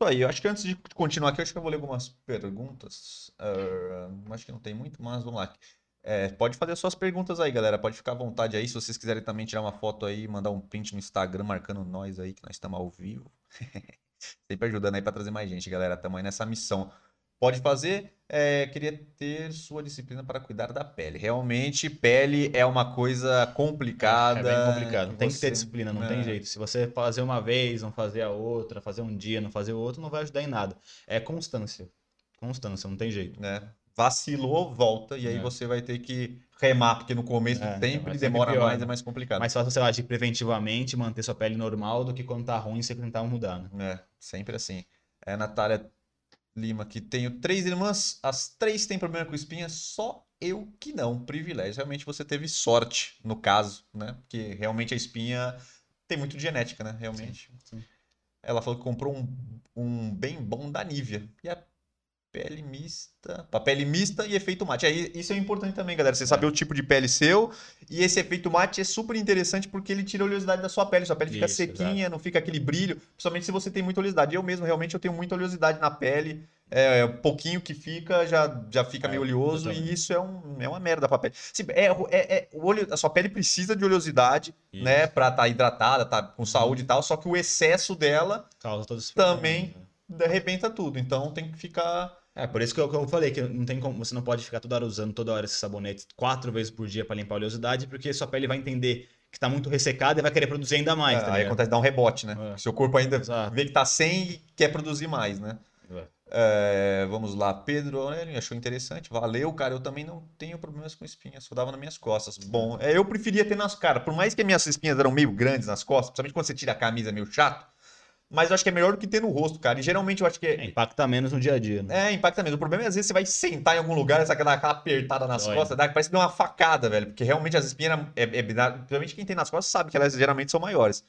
Isso aí, eu acho que antes de continuar aqui, eu acho que eu vou ler algumas perguntas. Uh, acho que não tem muito, mas vamos lá. É, pode fazer suas perguntas aí, galera. Pode ficar à vontade aí. Se vocês quiserem também tirar uma foto aí, mandar um print no Instagram marcando nós aí, que nós estamos ao vivo. *laughs* Sempre ajudando aí para trazer mais gente, galera. Estamos aí nessa missão. Pode fazer. É, queria ter sua disciplina para cuidar da pele. Realmente, pele é uma coisa complicada. É bem complicado. Tem que Você- ter disciplina, não é. tem jeito. Se você fazer uma vez, não fazer a outra, fazer um dia, não fazer o outro, não vai ajudar em nada. É constância. Constância, não tem jeito. né? Vacilou, volta, e aí É. você vai ter que remar, porque no começo É, então, é sempre demora pior, mais, né? é mais complicado. Mais fácil você agir preventivamente, manter sua pele normal, do que quando tá ruim você tentar mudar, né? É, sempre assim. É, Natália Lima, que tenho três irmãs, as três têm problema com espinha, só eu que não. Privilégio. Realmente você teve sorte no caso, né? Porque realmente a espinha tem muito de genética, né? Realmente. sim. Ela falou que comprou um, um bem bom da Nivea. E a pele mista. Pele mista e efeito mate. Aí, isso é importante também, galera. Você saber o tipo de pele seu. E esse efeito mate é super interessante porque ele tira a oleosidade da sua pele. Sua pele fica Isso, sequinha, não fica aquele brilho. Principalmente se você tem muita oleosidade. Eu mesmo, realmente, eu tenho muita oleosidade na pele. É, o pouquinho que fica já, já fica É, meio oleoso. E isso é, um, é uma merda pra pele. Sim, é, é, é- o oleo- a sua pele precisa de oleosidade, Isso. né? Pra estar hidratada, tá com saúde e tal. Só que o excesso dela Causa todos esses Também. problemas, né? arrebenta tudo. Então tem que ficar. É, por isso que eu, que eu falei que não tem como, você não pode ficar toda hora usando toda hora esse sabonete quatro vezes por dia pra limpar a oleosidade, porque sua pele vai entender que tá muito ressecada e vai querer produzir ainda mais, É, tá aí acontece dar um rebote, né? É. Seu corpo ainda Exato. vê que tá sem e quer produzir mais, né? É. É, vamos lá, Pedro achou interessante. Valeu, cara. Eu também não tenho problemas com espinhas, só dava nas minhas costas. Bom, é, eu preferia ter nas caras. Por mais que as minhas espinhas eram meio grandes nas costas, principalmente quando você tira a camisa, meio chato. Mas eu acho que é melhor do que ter no rosto, cara. E geralmente eu acho que É, é. impacta menos no dia a dia, né? É, impacta mesmo. O problema é às vezes você vai sentar em algum lugar e dar aquela apertada nas Dói. costas, dá, parece que dá uma facada, velho. Porque realmente as espinhas, é, é, principalmente quem tem nas costas sabe que elas geralmente são maiores.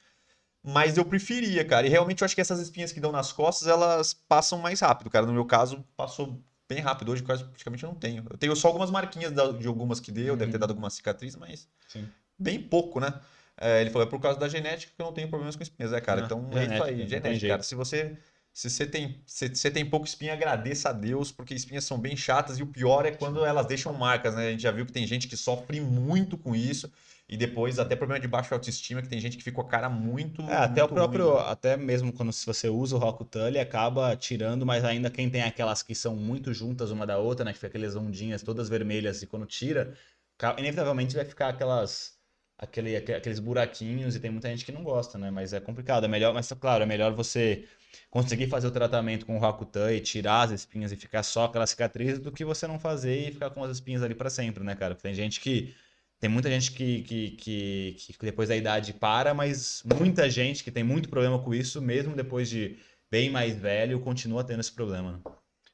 Mas eu preferia, cara. E realmente eu acho que essas espinhas que dão nas costas, elas passam mais rápido, cara. No meu caso, passou bem rápido. Hoje quase praticamente eu não tenho. Eu tenho só algumas marquinhas de algumas que deu, deve ter Uhum. dado alguma cicatriz, mas Sim. bem pouco, né? É, ele falou, é por causa da genética que eu não tenho problemas com espinhas, é, cara. Ah, então é isso aí, genética, cara. Se você, se você tem, se você tem pouco espinha, agradeça a Deus, porque espinhas são bem chatas e o pior é quando elas deixam marcas, né? A gente já viu que tem gente que sofre muito com isso e depois até problema de baixa autoestima, que tem gente que fica com a cara muito. É, até o muito próprio, ruim. até mesmo quando se você usa o Rokutan, ele acaba tirando, mas ainda quem tem aquelas que são muito juntas uma da outra, né, que fica aquelas ondinhas todas vermelhas e quando tira, inevitavelmente vai ficar aquelas aquele, aque- aqueles buraquinhos e tem muita gente que não gosta, né? Mas é complicado, é melhor, mas claro, é melhor você conseguir fazer o tratamento com o Rokutan e tirar as espinhas e ficar só aquela cicatriz do que você não fazer e ficar com as espinhas ali pra sempre, né, cara? Porque tem gente que tem muita gente que, que, que, que depois da idade para, mas muita gente que tem muito problema com isso, mesmo depois de bem mais velho, continua tendo esse problema. né?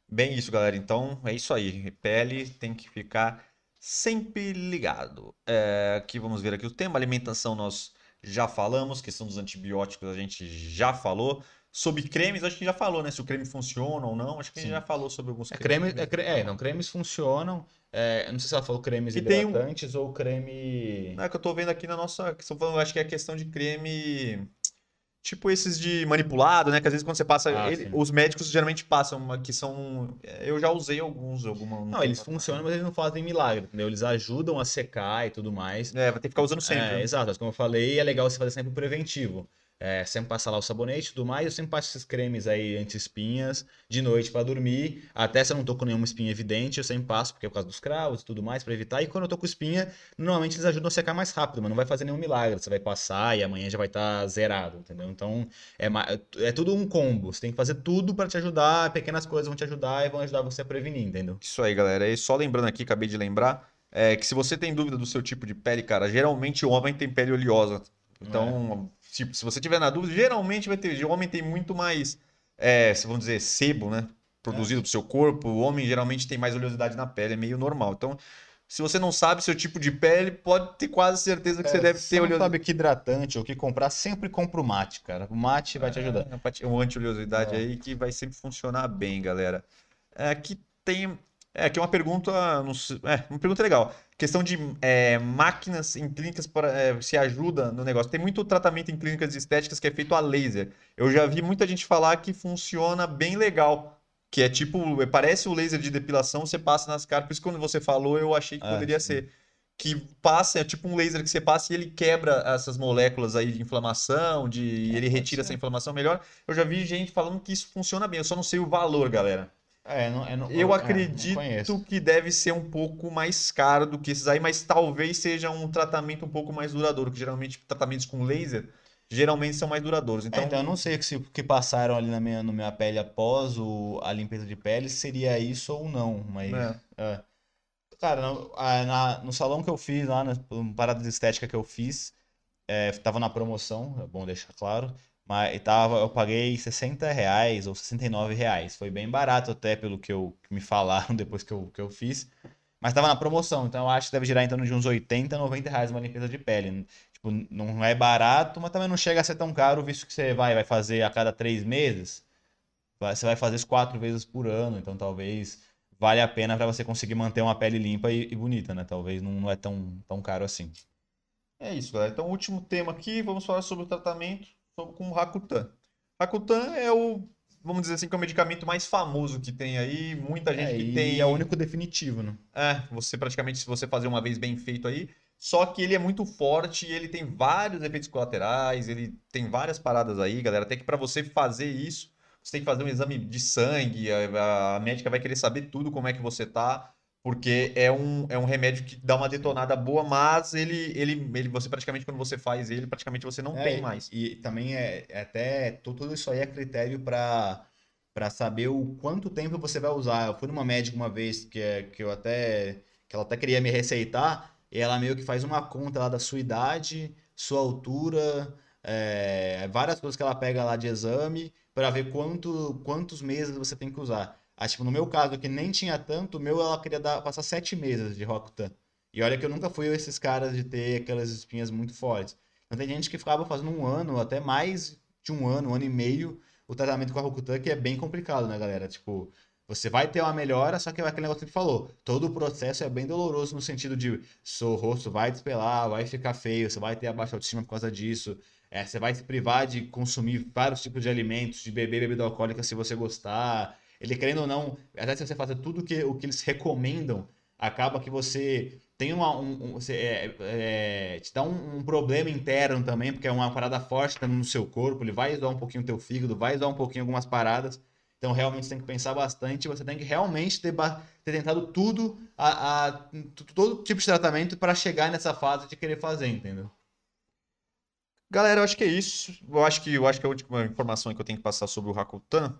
Bem isso, galera. Então é isso aí. Pele tem que ficar sempre ligado. É, aqui vamos ver aqui o tema alimentação nós já falamos, questão dos antibióticos a gente já falou. Sobre cremes, acho que já falou, né? Se o creme funciona ou não. Acho que a gente Sim. já falou sobre alguns É, cremes. creme, é, cre- é, não, cremes funcionam. é, não sei se ela falou cremes E tem um- hidratantes ou creme. Não, é que eu tô vendo aqui na nossa. acho que é questão de creme. Tipo esses de manipulado, né? Que às vezes quando você passa. Ah, ele- os médicos geralmente passam, uma- que são. Eu já usei alguns, alguma. um Não, eles funcionam, mas eles não fazem milagre, entendeu? Eles ajudam a secar e tudo mais. É, vai ter que ficar usando sempre. É, né? exato, mas como eu falei, é legal você fazer sempre o preventivo. É, sempre passar lá o sabonete e tudo mais, eu sempre passo esses cremes aí anti-espinhas de noite pra dormir. Até se eu não tô com nenhuma espinha evidente, eu sempre passo, porque é por causa dos cravos e tudo mais, pra evitar. E quando eu tô com espinha, normalmente eles ajudam a secar mais rápido, mas não vai fazer nenhum milagre. Você vai passar e amanhã já vai estar zerado, entendeu? Então é, é tudo um combo. Você tem que fazer tudo pra te ajudar, pequenas coisas vão te ajudar e vão ajudar você a prevenir, entendeu? Isso aí, galera. E só lembrando aqui, acabei de lembrar, é que se você tem dúvida do seu tipo de pele, cara, geralmente o homem tem pele oleosa. Então, tipo, se você tiver na dúvida, geralmente vai ter. O homem tem muito mais, é, se vamos dizer, sebo, né? Produzido pro seu corpo. O homem geralmente tem mais oleosidade na pele, é meio normal. Então, se você não sabe seu tipo de pele, pode ter quase certeza que você deve ter É, não oleosidade. sabe que hidratante ou que comprar, sempre compra o mate, cara. O mate vai te ajudar. É, um anti-oleosidade É. aí que vai sempre funcionar bem, galera. É, aqui tem. É, aqui é uma pergunta. sei- é, uma pergunta legal. Questão de é, máquinas em clínicas para, é, se ajuda no negócio. Tem muito tratamento em clínicas estéticas que é feito a laser. Eu já vi muita gente falar que funciona bem legal. Que é tipo, parece o laser de depilação, você passa nas caras. Por isso quando você falou, eu achei que Ah, poderia sim. ser. Que passa, é tipo um laser que você passa e ele quebra essas moléculas aí de inflamação, de É, ele retira essa inflamação melhor. Eu já vi gente falando que isso funciona bem, eu só não sei o valor, galera. É, não, é, não- Eu é, não acredito conheço. que deve ser um pouco mais caro do que esses aí, mas talvez seja um tratamento um pouco mais duradouro, que geralmente tratamentos com laser geralmente são mais duradouros. É, Então, Então, eu não sei se o que passaram ali na minha, na minha pele após o, a limpeza de pele seria isso ou não, mas... É. é. Cara, no, na- no salão que eu fiz, lá na parada de estética que eu fiz, é, tava na promoção, é bom deixar claro, mas tava, eu paguei 60 reais ou 69 reais. Foi bem barato até pelo que, eu, que me falaram *laughs* depois que eu, que eu fiz. Mas tava na promoção, então eu acho que deve girar em torno de uns 80, 90 reais uma limpeza de pele. Tipo, não é barato, mas também não chega a ser tão caro, visto que você vai, vai fazer a cada três meses. Você vai fazer isso quatro vezes por ano, então talvez valha a pena para você conseguir manter uma pele limpa e, e bonita, né? Talvez não, não é tão, tão caro assim. é isso, galera. Então, último tema aqui, vamos falar sobre o tratamento com o Rakutan. Rakutan é o, vamos dizer assim, que é o medicamento mais famoso que tem aí. Muita gente É, que tem. é o único definitivo, né? É, você praticamente, se você fazer uma vez bem feito aí, só que ele é muito forte e ele tem vários efeitos colaterais, ele tem várias paradas aí, galera. Até que para você fazer isso, você tem que fazer um exame de sangue, a, a médica vai querer saber tudo como é que você tá, porque é um, é um remédio que dá uma detonada boa, mas ele, ele, ele você praticamente, quando você faz ele, praticamente você não É, tem e- mais. E também é é até tu- tudo isso aí é critério para para saber o quanto tempo você vai usar. Eu fui numa médica uma vez que é, que eu até que ela até queria me receitar e ela meio que faz uma conta lá da sua idade, sua altura, é, várias coisas que ela pega lá de exame para ver quanto quantos meses você tem que usar. Ah, tipo, no meu caso, que nem tinha tanto, o meu ela queria dar, passar sete meses de Rocutan. E olha que eu nunca fui esses caras de ter aquelas espinhas muito fortes. Então tem gente que ficava fazendo um ano, até mais de um ano, um ano e meio, o tratamento com a Rokutan, que é bem complicado, né, galera? Tipo, você vai ter uma melhora, só que é aquele negócio que ele falou. Todo o processo é bem doloroso no sentido de seu rosto vai despelar, vai ficar feio, você vai ter a baixa autoestima por causa disso. É, você vai se privar de consumir vários tipos de alimentos, de beber bebida alcoólica se você gostar. Ele querendo ou não, até se você fazer tudo que, o que eles recomendam, acaba que você tem uma, um, um- você, é, é, te dá um, um problema interno também, porque é uma parada forte tá no seu corpo, ele vai zoar um pouquinho o teu fígado, vai zoar um pouquinho algumas paradas. Então, realmente, você tem que pensar bastante, você tem que realmente ter, ter tentado tudo, a, a- todo tipo de tratamento para chegar nessa fase de querer fazer, entendeu? Galera, eu acho que é isso. Eu acho que, eu acho que a última informação que eu tenho que passar sobre o Rakutan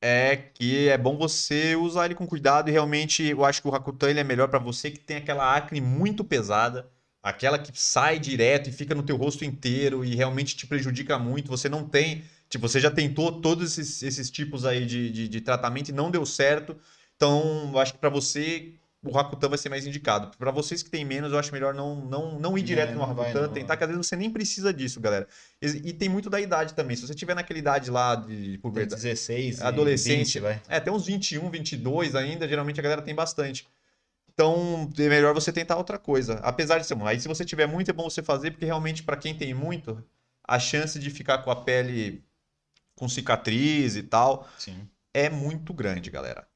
é que é bom você usar ele com cuidado e realmente eu acho que o Rakutan ele é melhor para você que tem aquela acne muito pesada, aquela que sai direto e fica no teu rosto inteiro e realmente te prejudica muito. Você não tem, tipo, você já tentou todos esses, esses tipos aí de, de, de tratamento e não deu certo. Então, eu acho que para você o Rakutan vai ser mais indicado. Para vocês que têm menos, eu acho melhor não, não, não ir direto É, no Rakutan, tentar que às vezes você nem precisa disso, galera. E, e tem muito da idade também. Se você tiver naquela idade lá de puberdade, 16, e Adolescência. 20, vai. é, tem uns 21, 22 ainda, geralmente a galera tem bastante. Então, é melhor você tentar outra coisa. Apesar de ser. Aí, se você tiver muito, é bom você fazer, porque realmente, para quem tem muito, a chance de ficar com a pele com cicatriz e tal Sim. é muito grande, galera.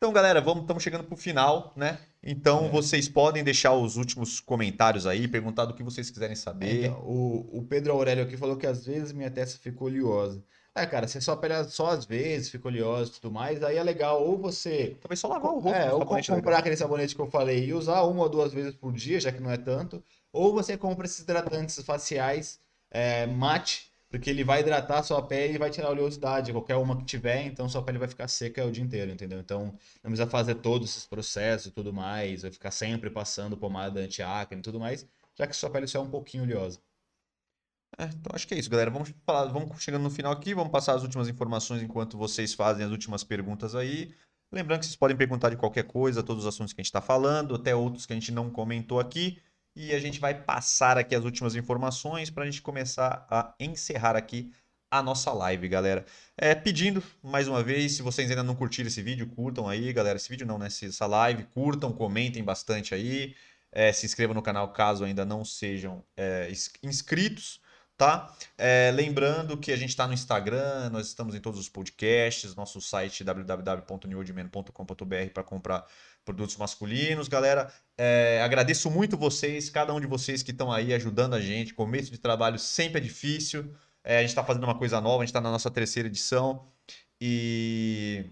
Então, galera, vamos, estamos chegando pro final, né? Então, É. vocês podem deixar os últimos comentários aí, perguntar do que vocês quiserem saber. Então, o, o Pedro Aurélio aqui falou que às vezes minha testa fica oleosa. É, cara, você só pele só às vezes fica oleosa e tudo mais, aí é legal ou você Talvez só lavar o rosto É, ou sabonete com- legal. comprar aquele sabonete que eu falei e usar uma ou duas vezes por dia, já que não é tanto. Ou você compra esses hidratantes faciais é, mate, porque ele vai hidratar a sua pele e vai tirar a oleosidade, qualquer uma que tiver, então sua pele vai ficar seca o dia inteiro, entendeu? Então não precisa fazer todos esses processos e tudo mais, vai ficar sempre passando pomada anti-acne e tudo mais, já que sua pele só é um pouquinho oleosa. É, então acho que é isso, galera. Vamos falar, vamos chegando no final aqui, vamos passar as últimas informações enquanto vocês fazem as últimas perguntas aí. Lembrando que vocês podem perguntar de qualquer coisa, todos os assuntos que a gente está falando, até outros que a gente não comentou aqui. E a gente vai passar aqui as últimas informações para a gente começar a encerrar aqui a nossa live, galera. É, pedindo mais uma vez, se vocês ainda não curtiram esse vídeo, curtam aí, galera. Esse vídeo não, né? Essa live, curtam, comentem bastante aí. É, se inscrevam no canal caso ainda não sejam é, ins- inscritos tá? É, lembrando que a gente está no Instagram, nós estamos em todos os podcasts, nosso site www.newordman.com.br para comprar produtos masculinos, galera. É, agradeço muito vocês, cada um de vocês que estão aí ajudando a gente. Começo de trabalho sempre é difícil. É, a gente está fazendo uma coisa nova, a gente está na nossa terceira edição e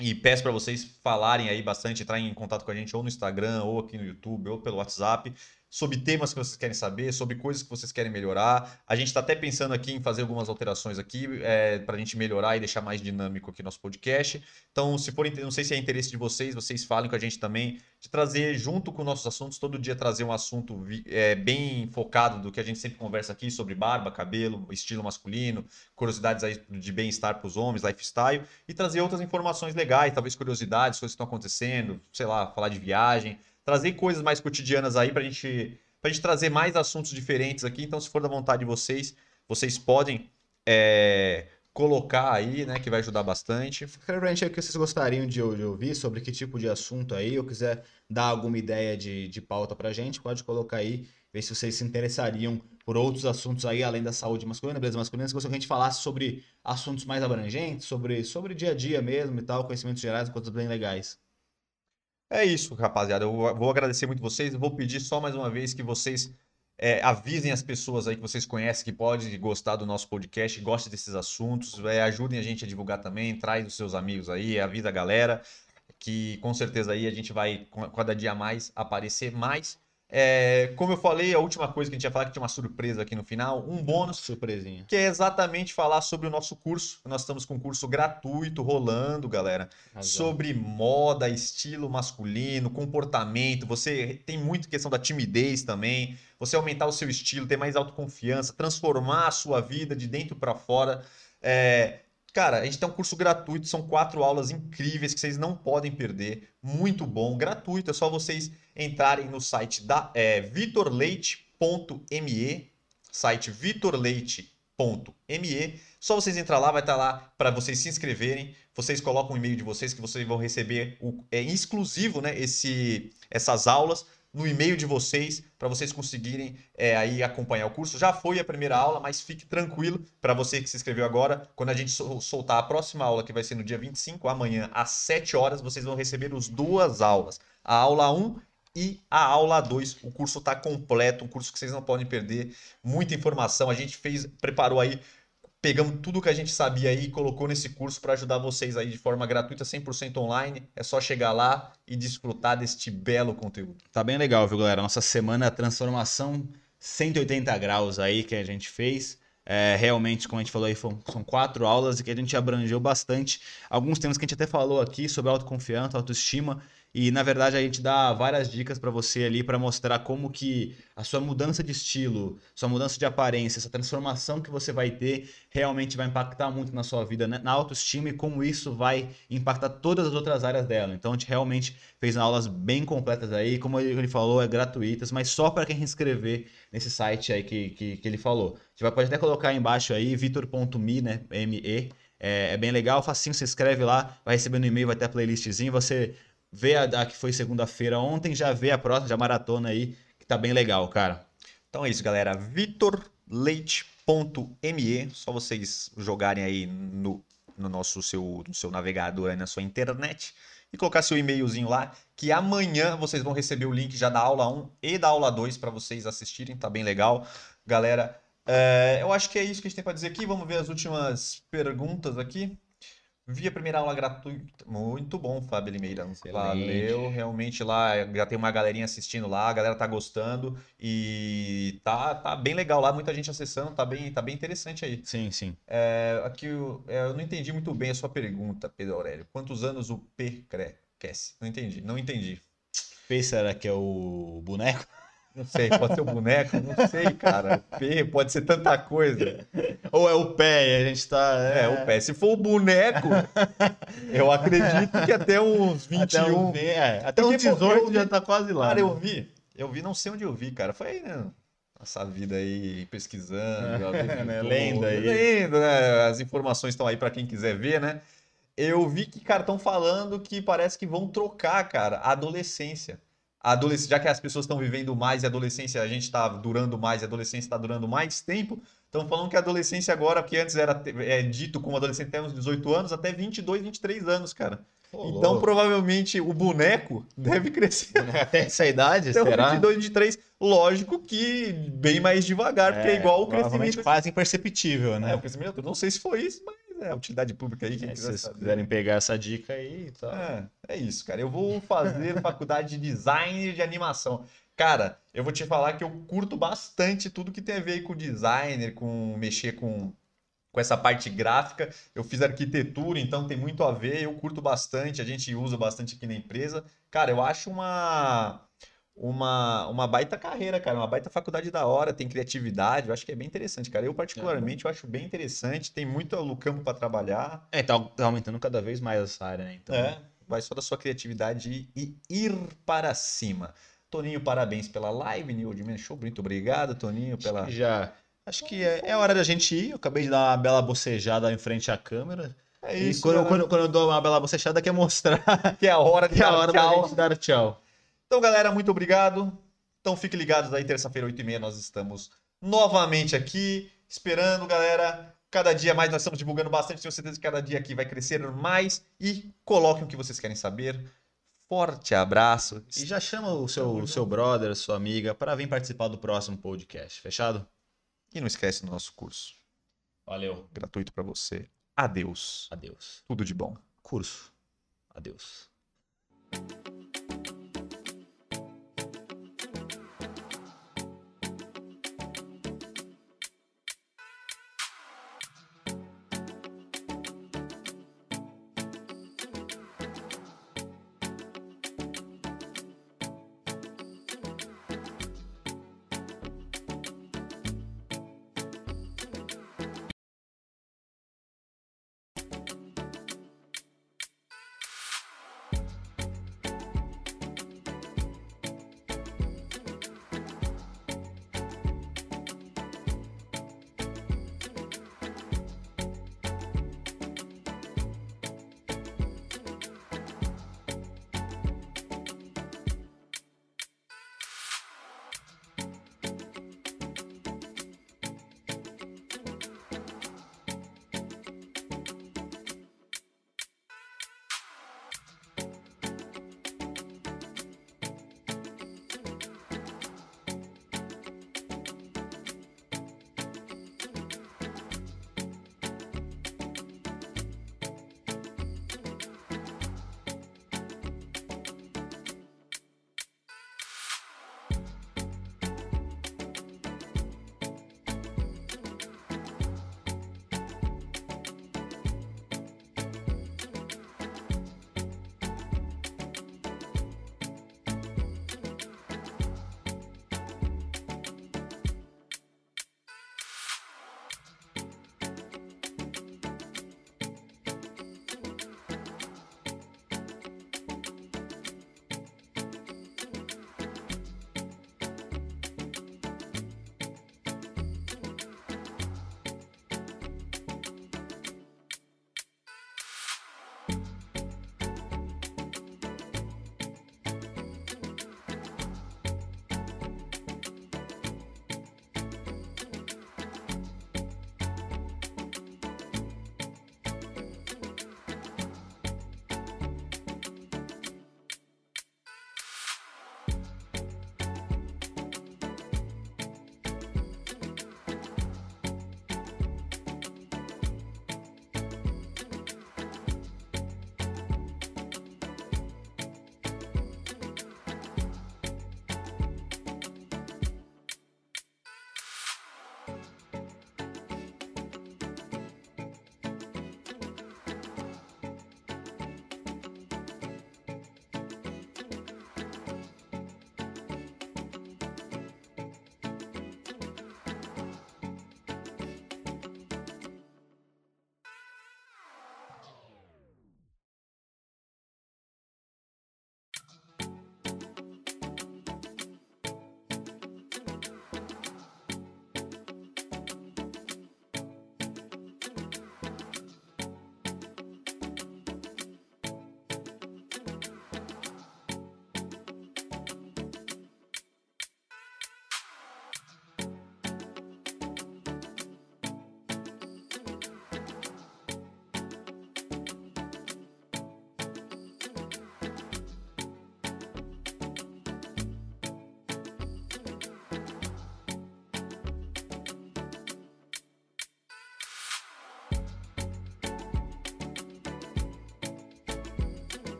e peço para vocês falarem aí bastante, entrarem em contato com a gente ou no Instagram, ou aqui no YouTube, ou pelo WhatsApp sobre temas que vocês querem saber, sobre coisas que vocês querem melhorar. A gente está até pensando aqui em fazer algumas alterações aqui é, para a gente melhorar e deixar mais dinâmico aqui nosso podcast. Então, se for, não sei se é interesse de vocês, vocês falem com a gente também de trazer junto com nossos assuntos, todo dia trazer um assunto é, bem focado do que a gente sempre conversa aqui sobre barba, cabelo, estilo masculino, curiosidades de bem-estar para os homens, lifestyle e trazer outras informações legais, talvez curiosidades, coisas que estão acontecendo, sei lá, falar de viagem trazer coisas mais cotidianas aí pra gente, pra gente trazer mais assuntos diferentes aqui. Então, se for da vontade de vocês, vocês podem é, colocar aí, né, que vai ajudar bastante. Escreve pra gente aí o que vocês gostariam de, de, ouvir, sobre que tipo de assunto aí, ou quiser dar alguma ideia de, de pauta pra gente, pode colocar aí, ver se vocês se interessariam por outros assuntos aí, além da saúde masculina, beleza masculina, se você que a gente falasse sobre assuntos mais abrangentes, sobre, sobre dia a dia mesmo e tal, conhecimentos gerais, coisas bem legais. É isso, rapaziada. Eu vou agradecer muito vocês. Eu vou pedir só mais uma vez que vocês é, avisem as pessoas aí que vocês conhecem que podem gostar do nosso podcast, gostem desses assuntos, é, ajudem a gente a divulgar também, traz os seus amigos aí, avisa a galera, que com certeza aí a gente vai cada dia mais aparecer mais é, como eu falei, a última coisa que a gente ia falar, que tinha uma surpresa aqui no final, um bônus. Surpresinha. Que é exatamente falar sobre o nosso curso. Nós estamos com um curso gratuito rolando, galera. Razão. Sobre moda, estilo masculino, comportamento. Você tem muito questão da timidez também. Você aumentar o seu estilo, ter mais autoconfiança, transformar a sua vida de dentro para fora. É, Cara, a gente tem um curso gratuito, são quatro aulas incríveis que vocês não podem perder. Muito bom, gratuito. É só vocês entrarem no site da é, vitorleite.me, site vitorleite.me. Só vocês entrar lá, vai estar lá para vocês se inscreverem. Vocês colocam o e-mail de vocês que vocês vão receber o, é exclusivo, né? Esse, essas aulas no e-mail de vocês para vocês conseguirem é, aí acompanhar o curso. Já foi a primeira aula, mas fique tranquilo para você que se inscreveu agora. Quando a gente soltar a próxima aula, que vai ser no dia 25, amanhã, às 7 horas, vocês vão receber as duas aulas. A aula 1 e a aula 2. O curso está completo, um curso que vocês não podem perder. Muita informação. A gente fez, preparou aí pegamos tudo que a gente sabia aí e colocou nesse curso para ajudar vocês aí de forma gratuita, 100% online. É só chegar lá e desfrutar deste belo conteúdo. Tá bem legal, viu, galera? Nossa semana transformação 180 graus aí que a gente fez. É, realmente, como a gente falou aí, são quatro aulas e que a gente abrangeu bastante. Alguns temas que a gente até falou aqui sobre autoconfiança, autoestima. E na verdade a gente dá várias dicas para você ali para mostrar como que a sua mudança de estilo, sua mudança de aparência, essa transformação que você vai ter realmente vai impactar muito na sua vida, né? na autoestima e como isso vai impactar todas as outras áreas dela. Então a gente realmente fez aulas bem completas aí, como ele falou, é gratuitas, mas só para quem inscrever nesse site aí que, que, que ele falou. A gente vai, pode até colocar aí embaixo aí, vitor.me, né? M-E. É, é, bem legal, facinho, você escreve lá, vai receber no e-mail, vai ter a playlistzinha, você vê a, a que foi segunda-feira ontem, já vê a próxima, já maratona aí, que tá bem legal, cara. Então é isso, galera. vitorleite.me, só vocês jogarem aí no, no nosso seu, no seu navegador, aí na sua internet e colocar seu e-mailzinho lá, que amanhã vocês vão receber o link já da aula 1 e da aula 2 para vocês assistirem, tá bem legal. Galera, é, eu acho que é isso que a gente tem para dizer aqui. Vamos ver as últimas perguntas aqui. Vi a primeira aula gratuita. Muito bom, Fábio Limeira. Valeu. Realmente lá já tem uma galerinha assistindo lá, a galera tá gostando e tá, tá bem legal lá, muita gente acessando, tá bem, tá bem interessante aí. Sim, sim. É, aqui eu, é, eu não entendi muito bem a sua pergunta, Pedro Aurélio. Quantos anos o P cresce? Não entendi, não entendi. P será que é o boneco? Não sei, pode ser o boneco, não sei, cara. P, pode ser tanta coisa. Ou é o pé e a gente tá. É... é, o pé. Se for o boneco, eu acredito que até uns 21. Até, um, é, até uns 18 já tá quase lá. Cara, né? eu vi. Eu vi, não sei onde eu vi, cara. Foi aí, né? Nossa vida aí pesquisando. É, né? Lendo aí. Lendo, né? As informações estão aí para quem quiser ver, né? Eu vi que, cara, estão falando que parece que vão trocar, cara, a adolescência adolescência, já que as pessoas estão vivendo mais e a adolescência, a gente está durando mais e a adolescência está durando mais tempo, estão falando que a adolescência agora, que antes era é, dito como adolescente até uns 18 anos, até 22, 23 anos, cara. Pô, então, louco. provavelmente, o boneco deve crescer *laughs* Até essa idade, os será? 22, 23. Lógico que bem mais devagar, porque é igual o crescimento. quase imperceptível, né? É, o crescimento, não sei se foi isso, mas é a utilidade pública aí, quem É, se quiser vocês saber. quiserem pegar essa dica aí, tá. É, é isso, cara. Eu vou fazer *laughs* faculdade de design de animação. Cara, eu vou te falar que eu curto bastante tudo que tem a ver com designer, com mexer com, com essa parte gráfica. Eu fiz arquitetura, então tem muito a ver. Eu curto bastante, a gente usa bastante aqui na empresa. Cara, eu acho uma uma, uma baita carreira, cara, uma baita faculdade da hora, tem criatividade, eu acho que é bem interessante, cara. Eu, particularmente, eu acho bem interessante, tem muito campo para trabalhar. É, tá, tá aumentando cada vez mais essa área, né? Então, É, vai só da sua criatividade e ir para cima. Toninho, parabéns pela live, New Man Show. Muito obrigado, Toninho, pela. já. Acho que é, é hora da gente ir. Eu acabei de dar uma bela bocejada em frente à câmera. É e isso, quando, eu- galera. quando, quando eu dou uma bela bocejada, quer mostrar *laughs* que é a hora de que é a hora da tchau. gente dar tchau. Então, galera, muito obrigado. Então, fiquem ligados aí, terça-feira, 8h30, nós estamos novamente aqui, esperando, galera. Cada dia mais nós estamos divulgando bastante, tenho certeza que cada dia aqui vai crescer mais. E coloquem o que vocês querem saber. Forte abraço. E já chama o seu, o seu brother, sua amiga, para vir participar do próximo podcast. Fechado? E não esquece do nosso curso, Valeu. gratuito para você. Adeus. Adeus. Tudo de bom. Curso. Adeus.